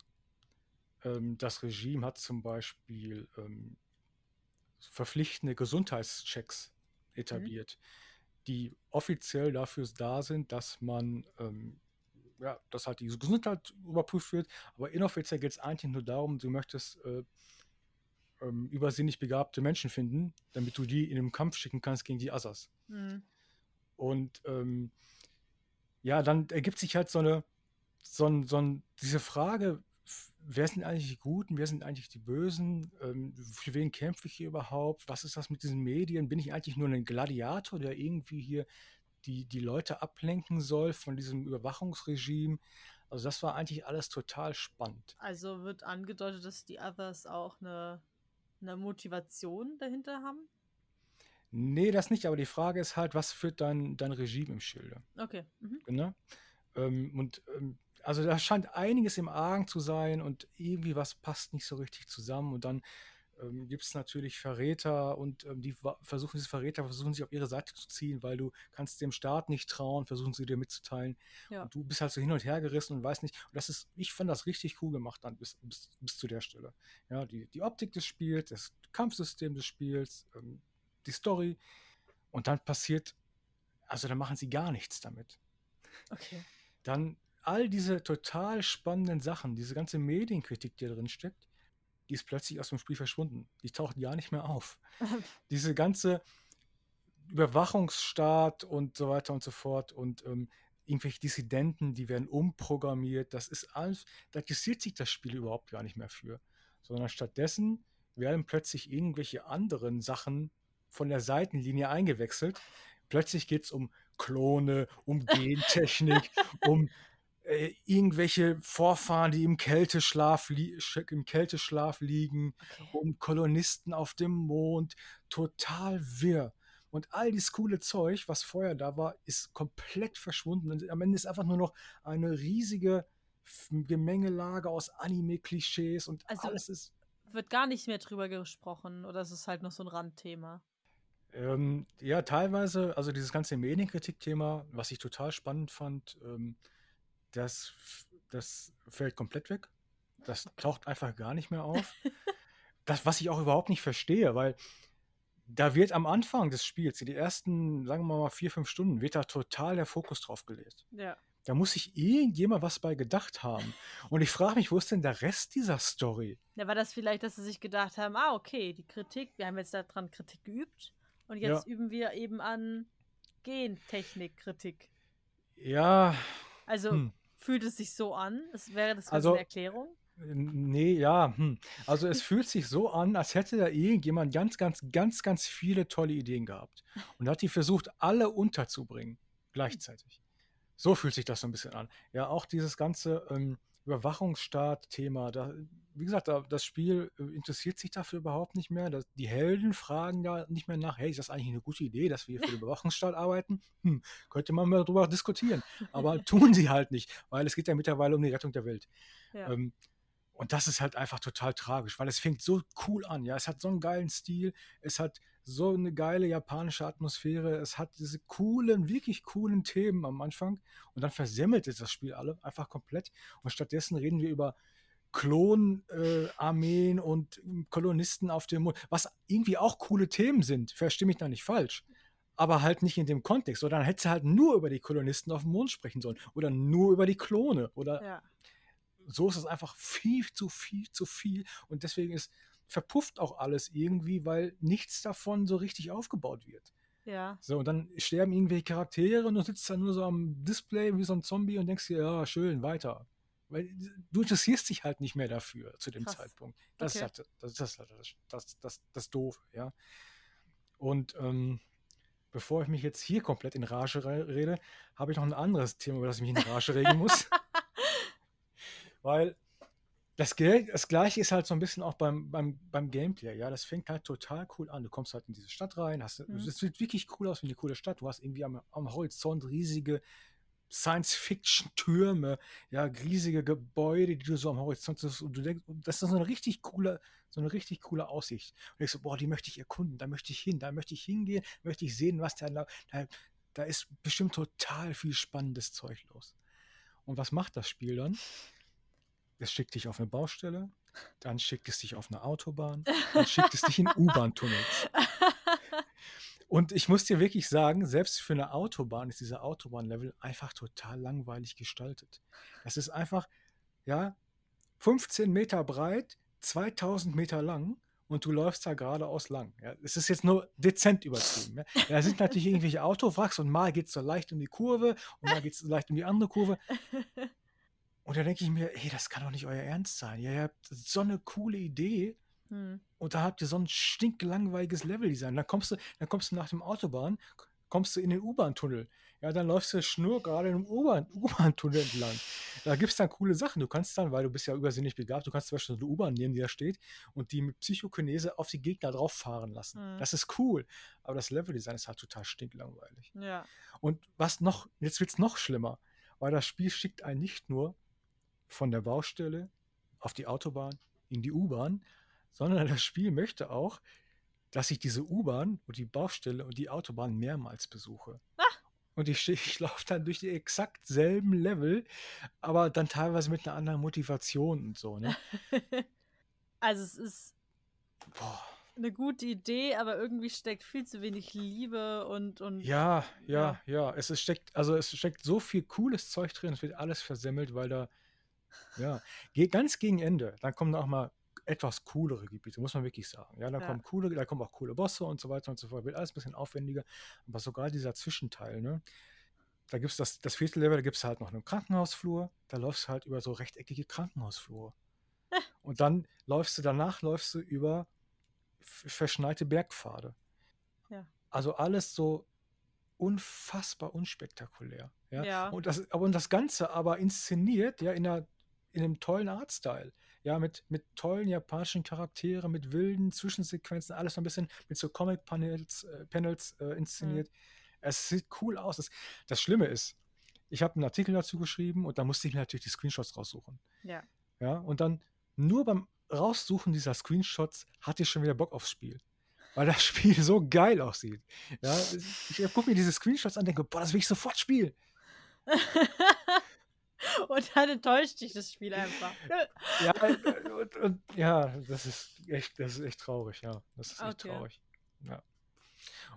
A: Ähm, das Regime hat zum Beispiel ähm, verpflichtende Gesundheitschecks etabliert, die offiziell dafür da sind, dass man, ähm, ja, dass halt die Gesundheit überprüft wird, aber inoffiziell geht es eigentlich nur darum, du möchtest äh, ähm, übersinnlich begabte Menschen finden, damit du die in den Kampf schicken kannst gegen die Assas.
B: Mhm.
A: Und ähm, ja, dann ergibt sich halt so eine, so ein, so ein, diese Frage, wer sind eigentlich die Guten, wer sind eigentlich die Bösen, ähm, für wen kämpfe ich hier überhaupt, was ist das mit diesen Medien, bin ich eigentlich nur ein Gladiator, der irgendwie hier die, die Leute ablenken soll von diesem Überwachungsregime. Also das war eigentlich alles total spannend.
B: Also wird angedeutet, dass die Others auch eine, eine Motivation dahinter haben?
A: Nee, das nicht, aber die Frage ist halt, was führt dein, dein Regime im Schilde?
B: Okay. Mhm.
A: Ne? Ähm, und ähm, also da scheint einiges im Argen zu sein und irgendwie was passt nicht so richtig zusammen. Und dann ähm, gibt es natürlich Verräter und ähm, die versuchen, diese Verräter versuchen sich auf ihre Seite zu ziehen, weil du kannst dem Staat nicht trauen, versuchen sie dir mitzuteilen.
B: Ja.
A: Und du bist halt so hin und her gerissen und weißt nicht. Und das ist, ich fand das richtig cool gemacht dann bis, bis, bis zu der Stelle. Ja, die, die Optik des Spiels, das Kampfsystem des Spiels, ähm, die Story. Und dann passiert, also dann machen sie gar nichts damit
B: Okay.
A: dann all diese total spannenden Sachen, diese ganze Medienkritik, die da drin steckt, die ist plötzlich aus dem Spiel verschwunden. Die taucht gar nicht mehr auf. Diese ganze Überwachungsstaat und so weiter und so fort und ähm, irgendwelche Dissidenten, die werden umprogrammiert, das ist alles, da interessiert sich das Spiel überhaupt gar nicht mehr für. Sondern stattdessen werden plötzlich irgendwelche anderen Sachen von der Seitenlinie eingewechselt. Plötzlich geht es um Klone, um Gentechnik, um äh, irgendwelche Vorfahren, die im Kälteschlaf, li im Kälteschlaf liegen,
B: Okay.
A: um Kolonisten auf dem Mond. Total wirr. Und all dieses coole Zeug, was vorher da war, ist komplett verschwunden. Und am Ende ist einfach nur noch eine riesige Gemengelage aus Anime-Klischees und
B: Also-
A: alles ist
B: Wird gar nicht mehr drüber gesprochen oder ist es halt noch so ein Randthema?
A: Ähm, ja, teilweise, also dieses ganze Medienkritik-Thema, was ich total spannend fand, ähm, das, das fällt komplett weg. Das taucht einfach gar nicht mehr auf. Das, was ich auch überhaupt nicht verstehe, weil da wird am Anfang des Spiels, die ersten, sagen wir mal, vier, fünf Stunden, wird da total der Fokus drauf gelegt.
B: Ja.
A: Da muss sich irgendjemand was bei gedacht haben. Und ich frage mich, wo ist denn der Rest dieser Story?
B: Ja, war das vielleicht, dass sie sich gedacht haben, ah, okay, die Kritik, wir haben jetzt daran Kritik geübt und jetzt üben wir eben an Gentechnik-Kritik.
A: Ja,
B: Also
A: hm.
B: Fühlt es sich so an? Es wäre das
A: Also-
B: eine Erklärung?
A: Nee, ja. Hm. Also es fühlt sich so an, als hätte da irgendjemand ganz, ganz, ganz, ganz viele tolle Ideen gehabt. Und hat die versucht, alle unterzubringen. Gleichzeitig. So fühlt sich das so ein bisschen an. Ja, auch dieses ganze ähm, Überwachungsstaat-Thema. Da, wie gesagt, da, das Spiel äh, interessiert sich dafür überhaupt nicht mehr. Das, die Helden fragen da nicht mehr nach, hey, ist das eigentlich eine gute Idee, dass wir hier für den Überwachungsstaat arbeiten? Hm, könnte man mal drüber diskutieren. Aber tun sie halt nicht, weil es geht ja mittlerweile um die Rettung der Welt.
B: Ja.
A: Ähm, und das ist halt einfach total tragisch, weil es fängt so cool an. Ja, es hat so einen geilen Stil, es hat so eine geile japanische Atmosphäre, es hat diese coolen, wirklich coolen Themen am Anfang und dann versemmelt es das Spiel alle einfach komplett. Und stattdessen reden wir über Klonarmeen und Kolonisten auf dem Mond, was irgendwie auch coole Themen sind, verstehe mich da nicht falsch. Aber halt nicht in dem Kontext, sondern hätte sie halt nur über die Kolonisten auf dem Mond sprechen sollen oder nur über die Klone oder
B: ja.
A: So ist es einfach viel zu viel zu viel und deswegen ist verpufft auch alles irgendwie, weil nichts davon so richtig aufgebaut wird.
B: Ja.
A: So, und dann sterben irgendwelche Charaktere und du sitzt dann nur so am Display wie so ein Zombie und denkst dir, ja, schön, weiter. Weil du interessierst dich halt nicht mehr dafür zu dem
B: Krass.
A: Zeitpunkt. Das
B: Okay.
A: ist halt das, ist das, das, das, das, Doofe, ja. Und ähm, bevor ich mich jetzt hier komplett in Rage re rede, habe ich noch ein anderes Thema, über das ich mich in Rage regen muss. Weil das, das gleiche ist halt so ein bisschen auch beim, beim, beim Gameplay, ja. Das fängt halt total cool an. Du kommst halt in diese Stadt rein, hast,
B: Mhm.
A: es sieht wirklich cool aus wie eine coole Stadt. Du hast irgendwie am, am Horizont riesige Science-Fiction-Türme, ja, riesige Gebäude, die du so am Horizont siehst und du denkst, das ist so eine richtig coole, so eine richtig coole Aussicht. Und du denkst so, boah, die möchte ich erkunden, da möchte ich hin, da möchte ich hingehen, möchte ich sehen, was da, da, da ist bestimmt total viel spannendes Zeug los. Und was macht das Spiel dann? Es schickt dich auf eine Baustelle, dann schickt es dich auf eine Autobahn, dann schickt es dich in U-Bahn-Tunnels. Und ich muss dir wirklich sagen, selbst für eine Autobahn ist dieser Autobahnlevel einfach total langweilig gestaltet. Das ist einfach, ja, 15 Meter breit, 2000 Meter lang und du läufst da geradeaus lang. Ja, es ist jetzt nur dezent übertrieben. Ja. Da sind natürlich irgendwelche Autowracks und mal geht es so leicht um die Kurve und mal geht es so leicht um die andere Kurve. Und da denke ich mir, hey, das kann doch nicht euer Ernst sein. Ihr habt so eine coole Idee
B: hm.
A: und da habt ihr so ein stinklangweiliges Leveldesign. Dann kommst du, dann kommst du nach dem Autobahn, kommst du in den U-Bahn-Tunnel. Ja, dann läufst du schnurgerade im U-Bahn- U-Bahn-Tunnel entlang. Da gibt es dann coole Sachen. Du kannst dann, weil du bist ja übersinnlich begabt, du kannst zum Beispiel so eine U-Bahn nehmen, die da steht, und die mit Psychokinese auf die Gegner drauf fahren lassen.
B: Mhm.
A: Das ist cool. Aber das Leveldesign ist halt total stinklangweilig.
B: Ja.
A: Und was noch, jetzt wird es noch schlimmer, weil das Spiel schickt einen nicht nur von der Baustelle auf die Autobahn in die U-Bahn, sondern das Spiel möchte auch, dass ich diese U-Bahn und die Baustelle und die Autobahn mehrmals besuche. Und ich, ich laufe dann durch die exakt selben Level, aber dann teilweise mit einer anderen Motivation und so. Ne?
B: also es ist
A: Boah.
B: eine gute Idee, aber irgendwie steckt viel zu wenig Liebe und, und
A: Ja, ja, ja. Es ist, steckt, also es steckt so viel cooles Zeug drin, es wird alles versemmelt, weil da, ja, ganz gegen Ende. Dann kommen auch mal etwas coolere Gebiete, muss man wirklich sagen. Ja, da
B: Ja.
A: kommen coole, da kommen auch coole Bosse und so weiter und so fort. Wird alles ein bisschen aufwendiger. Aber sogar dieser Zwischenteil, ne? Da gibt es das, das vierte Level, da gibt es halt noch einen Krankenhausflur. Da läufst du halt über so rechteckige Krankenhausflure. Und dann läufst du, danach läufst du über verschneite Bergpfade.
B: Ja.
A: Also alles so unfassbar unspektakulär. Ja?
B: Ja.
A: Und, das, aber, und das Ganze aber inszeniert, ja, in, einer, in einem tollen Artstyle. Ja, mit, mit tollen japanischen Charakteren, mit wilden Zwischensequenzen, alles so ein bisschen mit so Comic-Panels äh, Panels, äh, inszeniert. Es sieht cool aus. Das, das Schlimme ist, ich habe einen Artikel dazu geschrieben und da musste ich mir natürlich die Screenshots raussuchen.
B: Ja.
A: Ja, und dann nur beim Raussuchen dieser Screenshots hatte ich schon wieder Bock aufs Spiel. Weil das Spiel so geil aussieht. Ja, ich gucke mir diese Screenshots an und denke, boah, das will ich sofort spielen.
B: und dann enttäuscht dich das Spiel einfach.
A: Ja, äh, und, und, ja, das ist echt, das ist echt traurig, ja. Das ist echt
B: Okay.
A: traurig. Ja.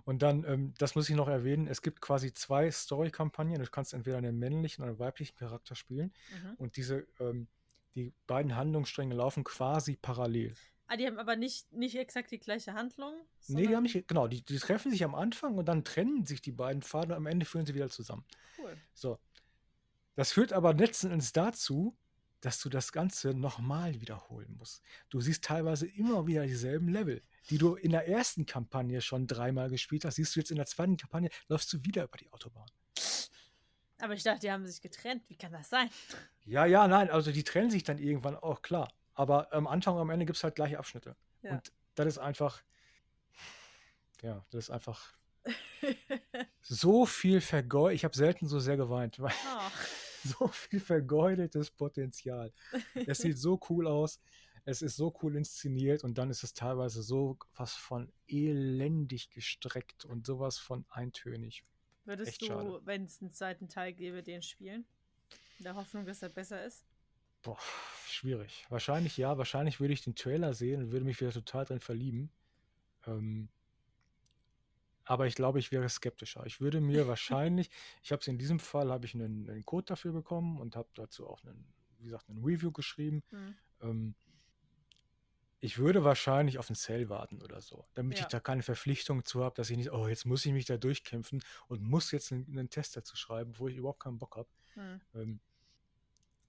A: Und dann, ähm, das muss ich noch erwähnen, es gibt quasi zwei Story-Kampagnen. Du kannst entweder einen männlichen oder einen weiblichen Charakter spielen.
B: Mhm.
A: Und diese, ähm, die beiden Handlungsstränge laufen quasi parallel.
B: Ah, die haben aber nicht, nicht exakt die gleiche Handlung.
A: Nee, die haben nicht, genau, die, die treffen sich am Anfang und dann trennen sich die beiden Pfade und am Ende führen sie wieder zusammen.
B: Cool.
A: So. Das führt aber letzten Endes dazu, dass du das Ganze nochmal wiederholen musst. Du siehst teilweise immer wieder dieselben Level, die du in der ersten Kampagne schon dreimal gespielt hast, siehst du jetzt in der zweiten Kampagne, läufst du wieder über die Autobahn.
B: Aber ich dachte, die haben sich getrennt. Wie kann das sein?
A: Ja, ja, nein, also die trennen sich dann irgendwann auch, klar. Aber am Anfang und am Ende gibt es halt gleiche Abschnitte.
B: Ja.
A: Und das ist einfach, ja, das ist einfach so viel vergeudet. Ich habe selten so sehr geweint, weil
B: Ah,
A: so viel vergeudetes Potenzial. Es sieht so cool aus, es ist so cool inszeniert und dann ist es teilweise so was von elendig gestreckt und sowas von eintönig.
B: würdest
A: Echt
B: du, wenn es einen zweiten Teil gäbe, den spielen? In der Hoffnung, dass er besser ist?
A: Boah, schwierig. Wahrscheinlich ja, wahrscheinlich würde ich den Trailer sehen und würde mich wieder total drin verlieben. Ähm, aber ich glaube, ich wäre skeptischer. Ich würde mir wahrscheinlich, ich habe es in diesem Fall, habe ich einen, einen Code dafür bekommen und habe dazu auch einen, wie gesagt, einen Review geschrieben.
B: Hm.
A: Ähm, ich würde wahrscheinlich auf einen Sale warten oder so, damit
B: Ja.
A: ich da keine Verpflichtung zu habe, dass ich nicht, oh, jetzt muss ich mich da durchkämpfen und muss jetzt einen, einen Test dazu schreiben, wo ich überhaupt keinen Bock habe.
B: Hm.
A: Ähm,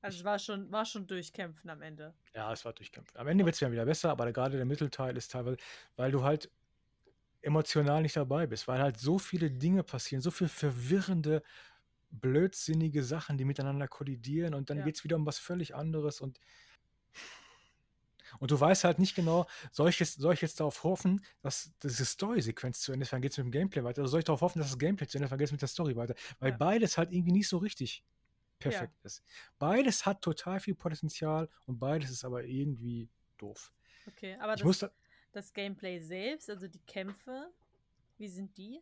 B: Also es war schon, war schon durchkämpfen am Ende.
A: Ja, es war durchkämpfen. Am Ende wird es ja wieder besser, aber gerade der Mittelteil ist teilweise, weil du halt emotional nicht dabei bist, weil halt so viele Dinge passieren, so viele verwirrende, blödsinnige Sachen, die miteinander kollidieren und dann
B: Ja.
A: geht es wieder um was völlig anderes und und du weißt halt nicht genau, soll ich jetzt, soll ich jetzt darauf hoffen, dass diese Story-Sequenz zu Ende ist, dann geht es mit dem Gameplay weiter, oder soll ich darauf hoffen, dass das Gameplay zu Ende ist, dann geht es mit der Story weiter, weil
B: Ja.
A: beides halt irgendwie nicht so richtig perfekt ist. Beides hat total viel Potenzial und beides ist aber irgendwie doof.
B: Okay, aber
A: Ich
B: das,
A: muss da,
B: das Gameplay selbst, also die Kämpfe, wie sind die?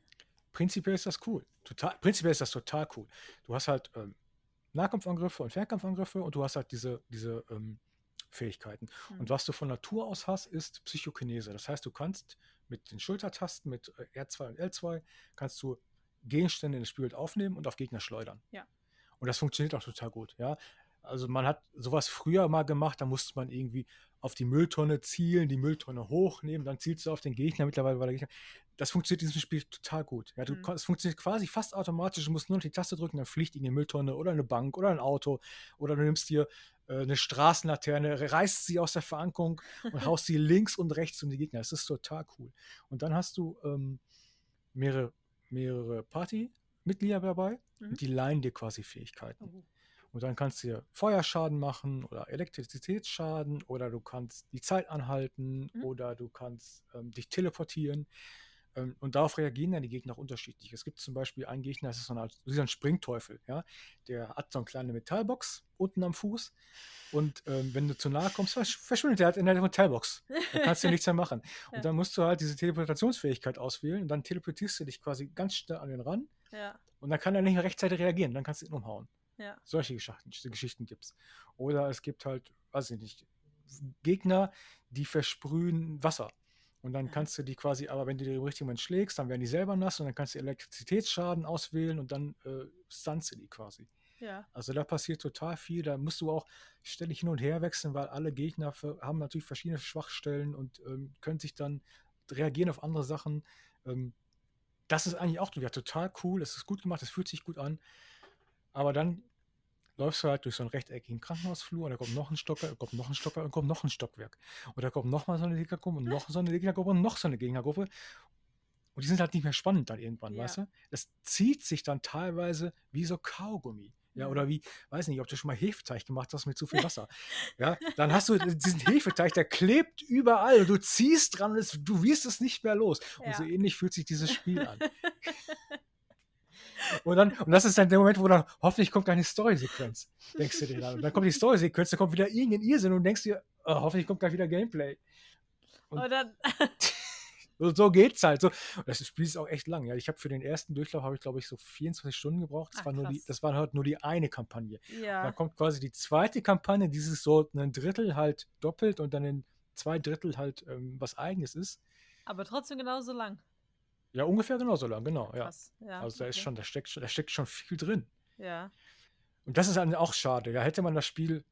A: prinzipiell ist das cool. Total, prinzipiell ist das total cool. Du hast halt ähm, Nahkampfangriffe und Fernkampfangriffe und du hast halt diese, diese ähm, Fähigkeiten.
B: Hm.
A: Und was du von Natur aus hast, ist Psychokinese. Das heißt, du kannst mit den Schultertasten, mit äh, R2 und L2, kannst du Gegenstände in das Spielbild aufnehmen und auf Gegner schleudern.
B: Ja.
A: Und das funktioniert auch total gut, ja. Also man hat sowas früher mal gemacht, da musste man irgendwie auf die Mülltonne zielen, die Mülltonne hochnehmen, dann zielst du auf den Gegner, mittlerweile war der Gegner. Das funktioniert in diesem Spiel total gut. Ja, du,
B: Mhm.
A: Es funktioniert quasi fast automatisch, du musst nur noch die Taste drücken, dann fliegt in die Mülltonne oder eine Bank oder ein Auto oder du nimmst dir äh, eine Straßenlaterne, reißt sie aus der Verankerung und haust sie links und rechts um die Gegner. Das ist total cool. Und dann hast du ähm, mehrere, mehrere Partymitglieder dabei
B: Mhm.
A: und die leihen dir quasi Fähigkeiten.
B: Oh.
A: Und dann kannst du dir Feuerschaden machen oder Elektrizitätsschaden oder du kannst die Zeit anhalten
B: Mhm.
A: oder du kannst ähm, dich teleportieren. Ähm, und darauf reagieren dann die Gegner auch unterschiedlich. Es gibt zum Beispiel einen Gegner, das ist so wie so ein Springteufel, ja. Der hat so eine kleine Metallbox unten am Fuß. Und ähm, wenn du zu nahe kommst, versch verschwindet der halt in der Metallbox. Da kannst du nichts mehr machen. Und
B: Ja.
A: dann musst du halt diese Teleportationsfähigkeit auswählen und dann teleportierst du dich quasi ganz schnell an den Rand
B: Ja,
A: und dann kann er nicht mehr rechtzeitig reagieren. Dann kannst du ihn umhauen.
B: Ja.
A: Solche Geschichten, Geschichten gibt es. Oder es gibt halt, weiß ich nicht, Gegner, die versprühen Wasser. Und dann
B: Ja.
A: kannst du die quasi, aber wenn du die im richtigen Moment schlägst, dann werden die selber nass und dann kannst du Elektrizitätsschaden auswählen und dann äh, stunst du die quasi.
B: Ja,
A: Also da passiert total viel. Da musst du auch ständig hin und her wechseln, weil alle Gegner für, haben natürlich verschiedene Schwachstellen und ähm, können sich dann reagieren auf andere Sachen. Ähm, das ist eigentlich auch wieder total cool. Es ist gut gemacht, es fühlt sich gut an. Aber dann läufst du halt durch so einen rechteckigen Krankenhausflur und da kommt noch ein Stocker, da kommt noch ein Stocker und kommt noch ein Stockwerk. Und da kommt noch mal so eine Gegnergruppe und noch so eine Gegnergruppe und noch so eine Gegnergruppe. Und die sind halt nicht mehr spannend dann irgendwann,
B: Ja.
A: weißt du? Das zieht sich dann teilweise wie so Kaugummi. Ja, oder wie, weiß nicht, ob du schon mal Hefeteig gemacht hast mit zu viel Wasser. Ja, dann hast du diesen Hefeteig, der klebt überall und du ziehst dran du wirst es nicht mehr los. Und so
B: Ja.
A: ähnlich fühlt sich dieses Spiel an. Und, dann, und das ist dann der Moment, wo dann hoffentlich kommt keine Story-Sequenz, denkst du dir dann. Und dann kommt die Story-Sequenz, dann kommt wieder irgendein Irrsinn und denkst dir, oh, hoffentlich kommt gleich wieder Gameplay. Und-
B: dann,
A: So, geht's halt. So. Und das Spiel ist auch echt lang. Ja. Ich habe für den ersten Durchlauf, habe ich glaube ich so 24 Stunden gebraucht. Das,
B: Ach,
A: war nur die, das war halt nur die eine Kampagne.
B: ja.
A: Dann kommt quasi die zweite Kampagne, dieses so ein Drittel halt doppelt und dann in zwei Drittel halt ähm, was eigenes ist.
B: Aber trotzdem genauso lang.
A: Ja, ungefähr genauso lang, genau. Ja.
B: Krass. Ja,
A: Also da ist
B: okay.
A: schon, da steckt schon, da steckt schon viel drin.
B: Ja.
A: Und das ist dann auch schade. Da hätte man das Spiel,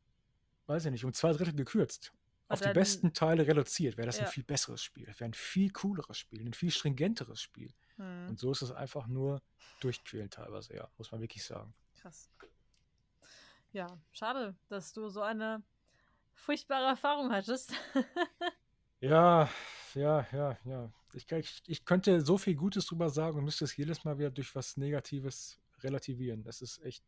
A: weiß ich nicht, um zwei Drittel gekürzt.
B: Und
A: Auf die besten Teile reduziert, wäre das
B: Ja.
A: ein viel besseres Spiel. Das wäre ein viel cooleres Spiel, ein viel stringenteres Spiel.
B: Hm,
A: Und so ist es einfach nur durchquälen teilweise, ja, muss man wirklich sagen.
B: krass. Ja, schade, dass du so eine furchtbare Erfahrung hattest.
A: Ja, ja, ja, ja. Ich, ich, ich könnte so viel Gutes drüber sagen und müsste es jedes Mal wieder durch was Negatives relativieren. Das ist echt.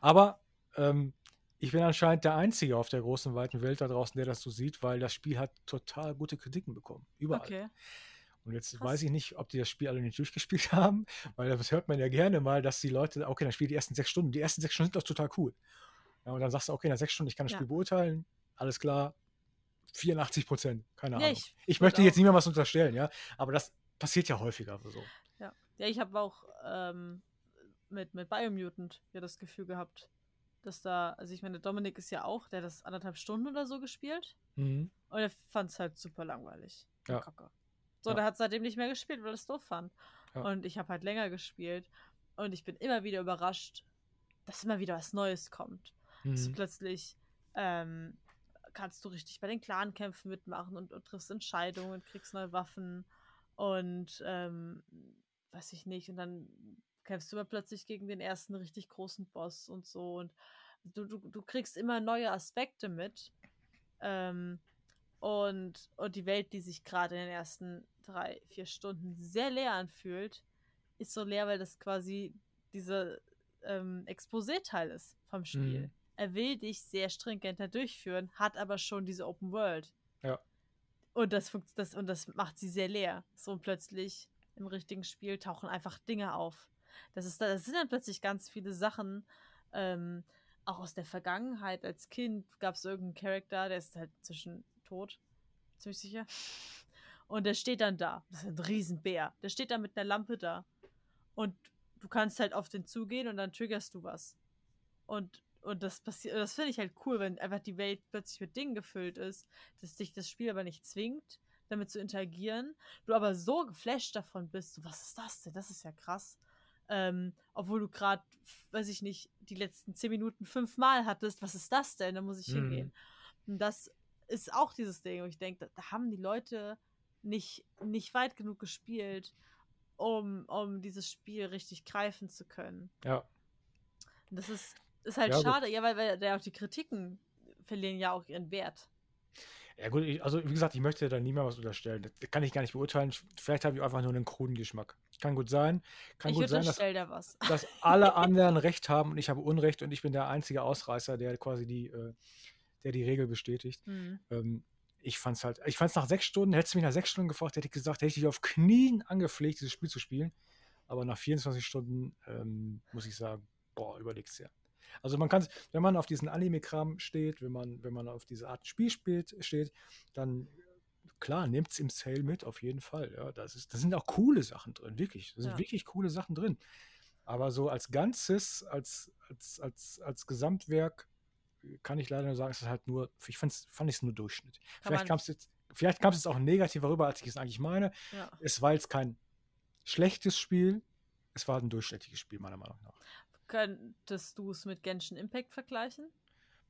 A: Aber ähm, ich bin anscheinend der Einzige auf der großen, weiten Welt da draußen, der das so sieht, weil das Spiel hat total gute Kritiken bekommen. Überall.
B: Okay.
A: Und jetzt
B: Krass.
A: weiß ich nicht, ob die das Spiel alle nicht durchgespielt haben, weil das hört man ja gerne mal, dass die Leute, okay, dann spiel die ersten sechs Stunden. Die ersten sechs Stunden sind doch total cool. Ja, und dann sagst du, okay, nach sechs Stunden, ich kann das
B: Ja.
A: Spiel beurteilen, alles klar, 84 Prozent, keine
B: Ja,
A: Ahnung.
B: ich
A: Ich, möchte jetzt niemandem was unterstellen, ja, aber das passiert ja häufiger so.
B: Ja, ich habe auch ähm, mit, mit Biomutant ja das Gefühl gehabt, dass da, also ich meine, Dominik ist ja auch, der hat das anderthalb Stunden oder so gespielt
A: Mhm.
B: und er fand es halt super langweilig.
A: Ja.
B: kacke. So,
A: Ja.
B: der hat seitdem nicht mehr gespielt, weil er es doof fand.
A: Ja.
B: Und ich habe halt länger gespielt und ich bin immer wieder überrascht, dass immer wieder was Neues kommt. Dass
A: Mhm.
B: plötzlich ähm, kannst du richtig bei den Clan-Kämpfen mitmachen und, und triffst Entscheidungen und kriegst neue Waffen und ähm, weiß ich nicht. Und dann kämpfst du immer plötzlich gegen den ersten richtig großen Boss und so. Und du, du, du kriegst immer neue Aspekte mit. Ähm, und, und die Welt, die sich gerade in den ersten drei, vier Stunden sehr leer anfühlt, ist so leer, weil das quasi dieser ähm, Exposé-Teil ist vom Spiel.
A: Mhm.
B: Er will dich sehr stringent da durchführen, hat aber schon diese Open World.
A: Ja.
B: Und das, das, und das macht sie sehr leer. So und plötzlich im richtigen Spiel tauchen einfach Dinge auf. Das, ist, das sind dann plötzlich ganz viele Sachen, ähm, auch aus der Vergangenheit. Als Kind gab es irgendeinen Charakter, der ist halt zwischen tot, ziemlich sicher. Und der steht dann da. Das ist ein Riesenbär. Der steht da mit einer Lampe da. Und du kannst halt auf den zugehen und dann triggerst du was. Und, und das passiert, das finde ich halt cool, wenn einfach die Welt plötzlich mit Dingen gefüllt ist, dass dich das Spiel aber nicht zwingt, damit zu interagieren. Du aber so geflasht davon bist, so, was ist das denn? Das ist ja krass. Ähm, obwohl du gerade, weiß ich nicht, die letzten zehn Minuten fünfmal hattest, was ist das denn? Da muss ich
A: Mhm.
B: hingehen. Und das ist auch dieses Ding, wo ich denke, da, da haben die Leute nicht, nicht weit genug gespielt, um, um dieses Spiel richtig greifen zu können.
A: Ja,
B: Und das ist, ist halt
A: Ja, gut.
B: schade, ja, weil, weil da auch die Kritiken verlieren ja auch ihren Wert.
A: ja gut, ich, also wie gesagt, ich möchte da niemand was unterstellen. Das kann ich gar nicht beurteilen. Vielleicht habe ich einfach nur einen kruden Geschmack. Kann gut sein. Kann
B: ich
A: gut sein, dass,
B: unterstelle da was.
A: dass alle anderen Recht haben und ich habe Unrecht und ich bin der einzige Ausreißer, der quasi die, äh, der die Regel bestätigt.
B: Hm.
A: Ähm, ich fand's halt, ich fand's nach sechs Stunden, hättest du mich nach sechs Stunden gefragt, hätte ich gesagt, hätte ich dich auf Knien angepflegt, dieses Spiel zu spielen. Aber nach 24 Stunden ähm, muss ich sagen, boah, überleg's ja. Also man kann, wenn man auf diesen Anime-Kram steht, wenn man, wenn man auf diese Art Spiel spielt, steht, dann klar, nehmt's im Sale mit, auf jeden Fall. Ja, das ist, da sind auch coole Sachen drin, wirklich. Da sind
B: Ja.
A: wirklich coole Sachen drin. Aber so als Ganzes, als, als, als, als Gesamtwerk, kann ich leider nur sagen, es ist halt nur, ich fand's, fand es nur Durchschnitt.
B: Kann
A: Vielleicht kam es jetzt, vielleicht kam es auch negativer rüber, als ich es eigentlich meine.
B: Ja.
A: Es war jetzt kein schlechtes Spiel, es war ein durchschnittliches Spiel, meiner Meinung nach.
B: Könntest du es mit Genshin Impact vergleichen?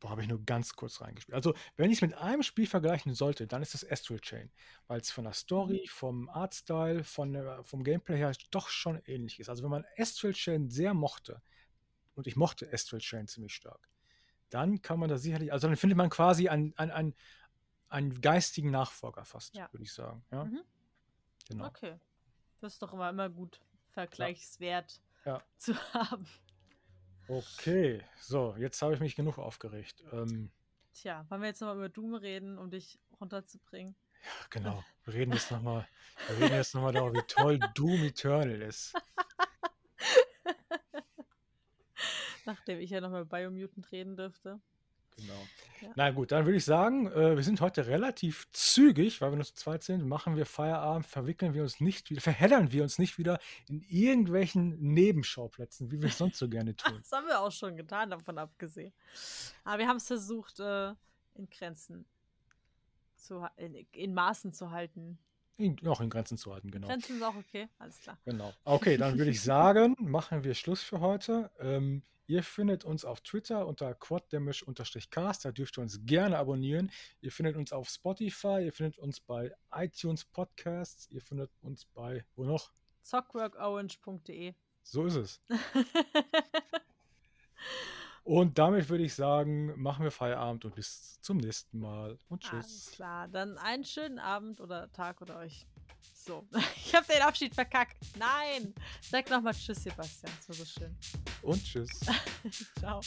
A: Boah, habe ich nur ganz kurz reingespielt. Also, wenn ich es mit einem Spiel vergleichen sollte, dann ist das Astral Chain, weil es von der Story,
B: Mhm.
A: vom Artstyle, von vom Gameplay her doch schon ähnlich ist. Also, wenn man Astral Chain sehr mochte und ich mochte Astral Chain ziemlich stark, dann kann man da sicherlich, also dann findet man quasi einen, einen, einen, einen geistigen Nachfolger fast,
B: Ja.
A: würde ich sagen. Ja,
B: Mhm.
A: genau.
B: Okay. Das ist doch immer, immer gut vergleichswert
A: Ja.
B: zu haben.
A: Okay, so, jetzt habe ich mich genug aufgeregt. Ähm,
B: Tja, wollen wir jetzt nochmal über Doom reden, um dich runterzubringen?
A: genau, wir reden jetzt nochmal, wir reden jetzt nochmal darüber, wie toll Doom Eternal ist.
B: Nachdem ich ja nochmal Biomutant reden dürfte.
A: Genau.
B: Ja.
A: Na gut, dann würde ich sagen, äh, wir sind heute relativ zügig, weil wir nur zu zweit sind. Machen wir Feierabend, verwickeln wir uns nicht wieder, verheddern wir uns nicht wieder in irgendwelchen Nebenschauplätzen, wie wir es sonst so gerne tun.
B: Das haben wir auch schon getan, davon abgesehen. Aber wir haben es versucht, äh, in Grenzen zu in, in Maßen zu halten.
A: In, auch in Grenzen zu halten, genau.
B: Grenzen ist auch okay, alles klar.
A: Genau. Okay, dann würde ich sagen, machen wir Schluss für heute. Ähm, ihr findet uns auf Twitter unter quaddamish-cast. Da dürft ihr uns gerne abonnieren. Ihr findet uns auf Spotify, ihr findet uns bei iTunes Podcasts, ihr findet uns bei, wo noch?
B: Zockworkorange.de
A: So ist es. Und damit würde ich sagen, machen wir Feierabend und bis zum nächsten Mal. Und
B: Alles
A: tschüss.
B: klar, dann einen schönen Abend oder Tag oder euch. So, ich habe den Abschied verkackt. Nein! Sag nochmal Tschüss, Sebastian. Das war so schön.
A: Und tschüss.
B: Ciao.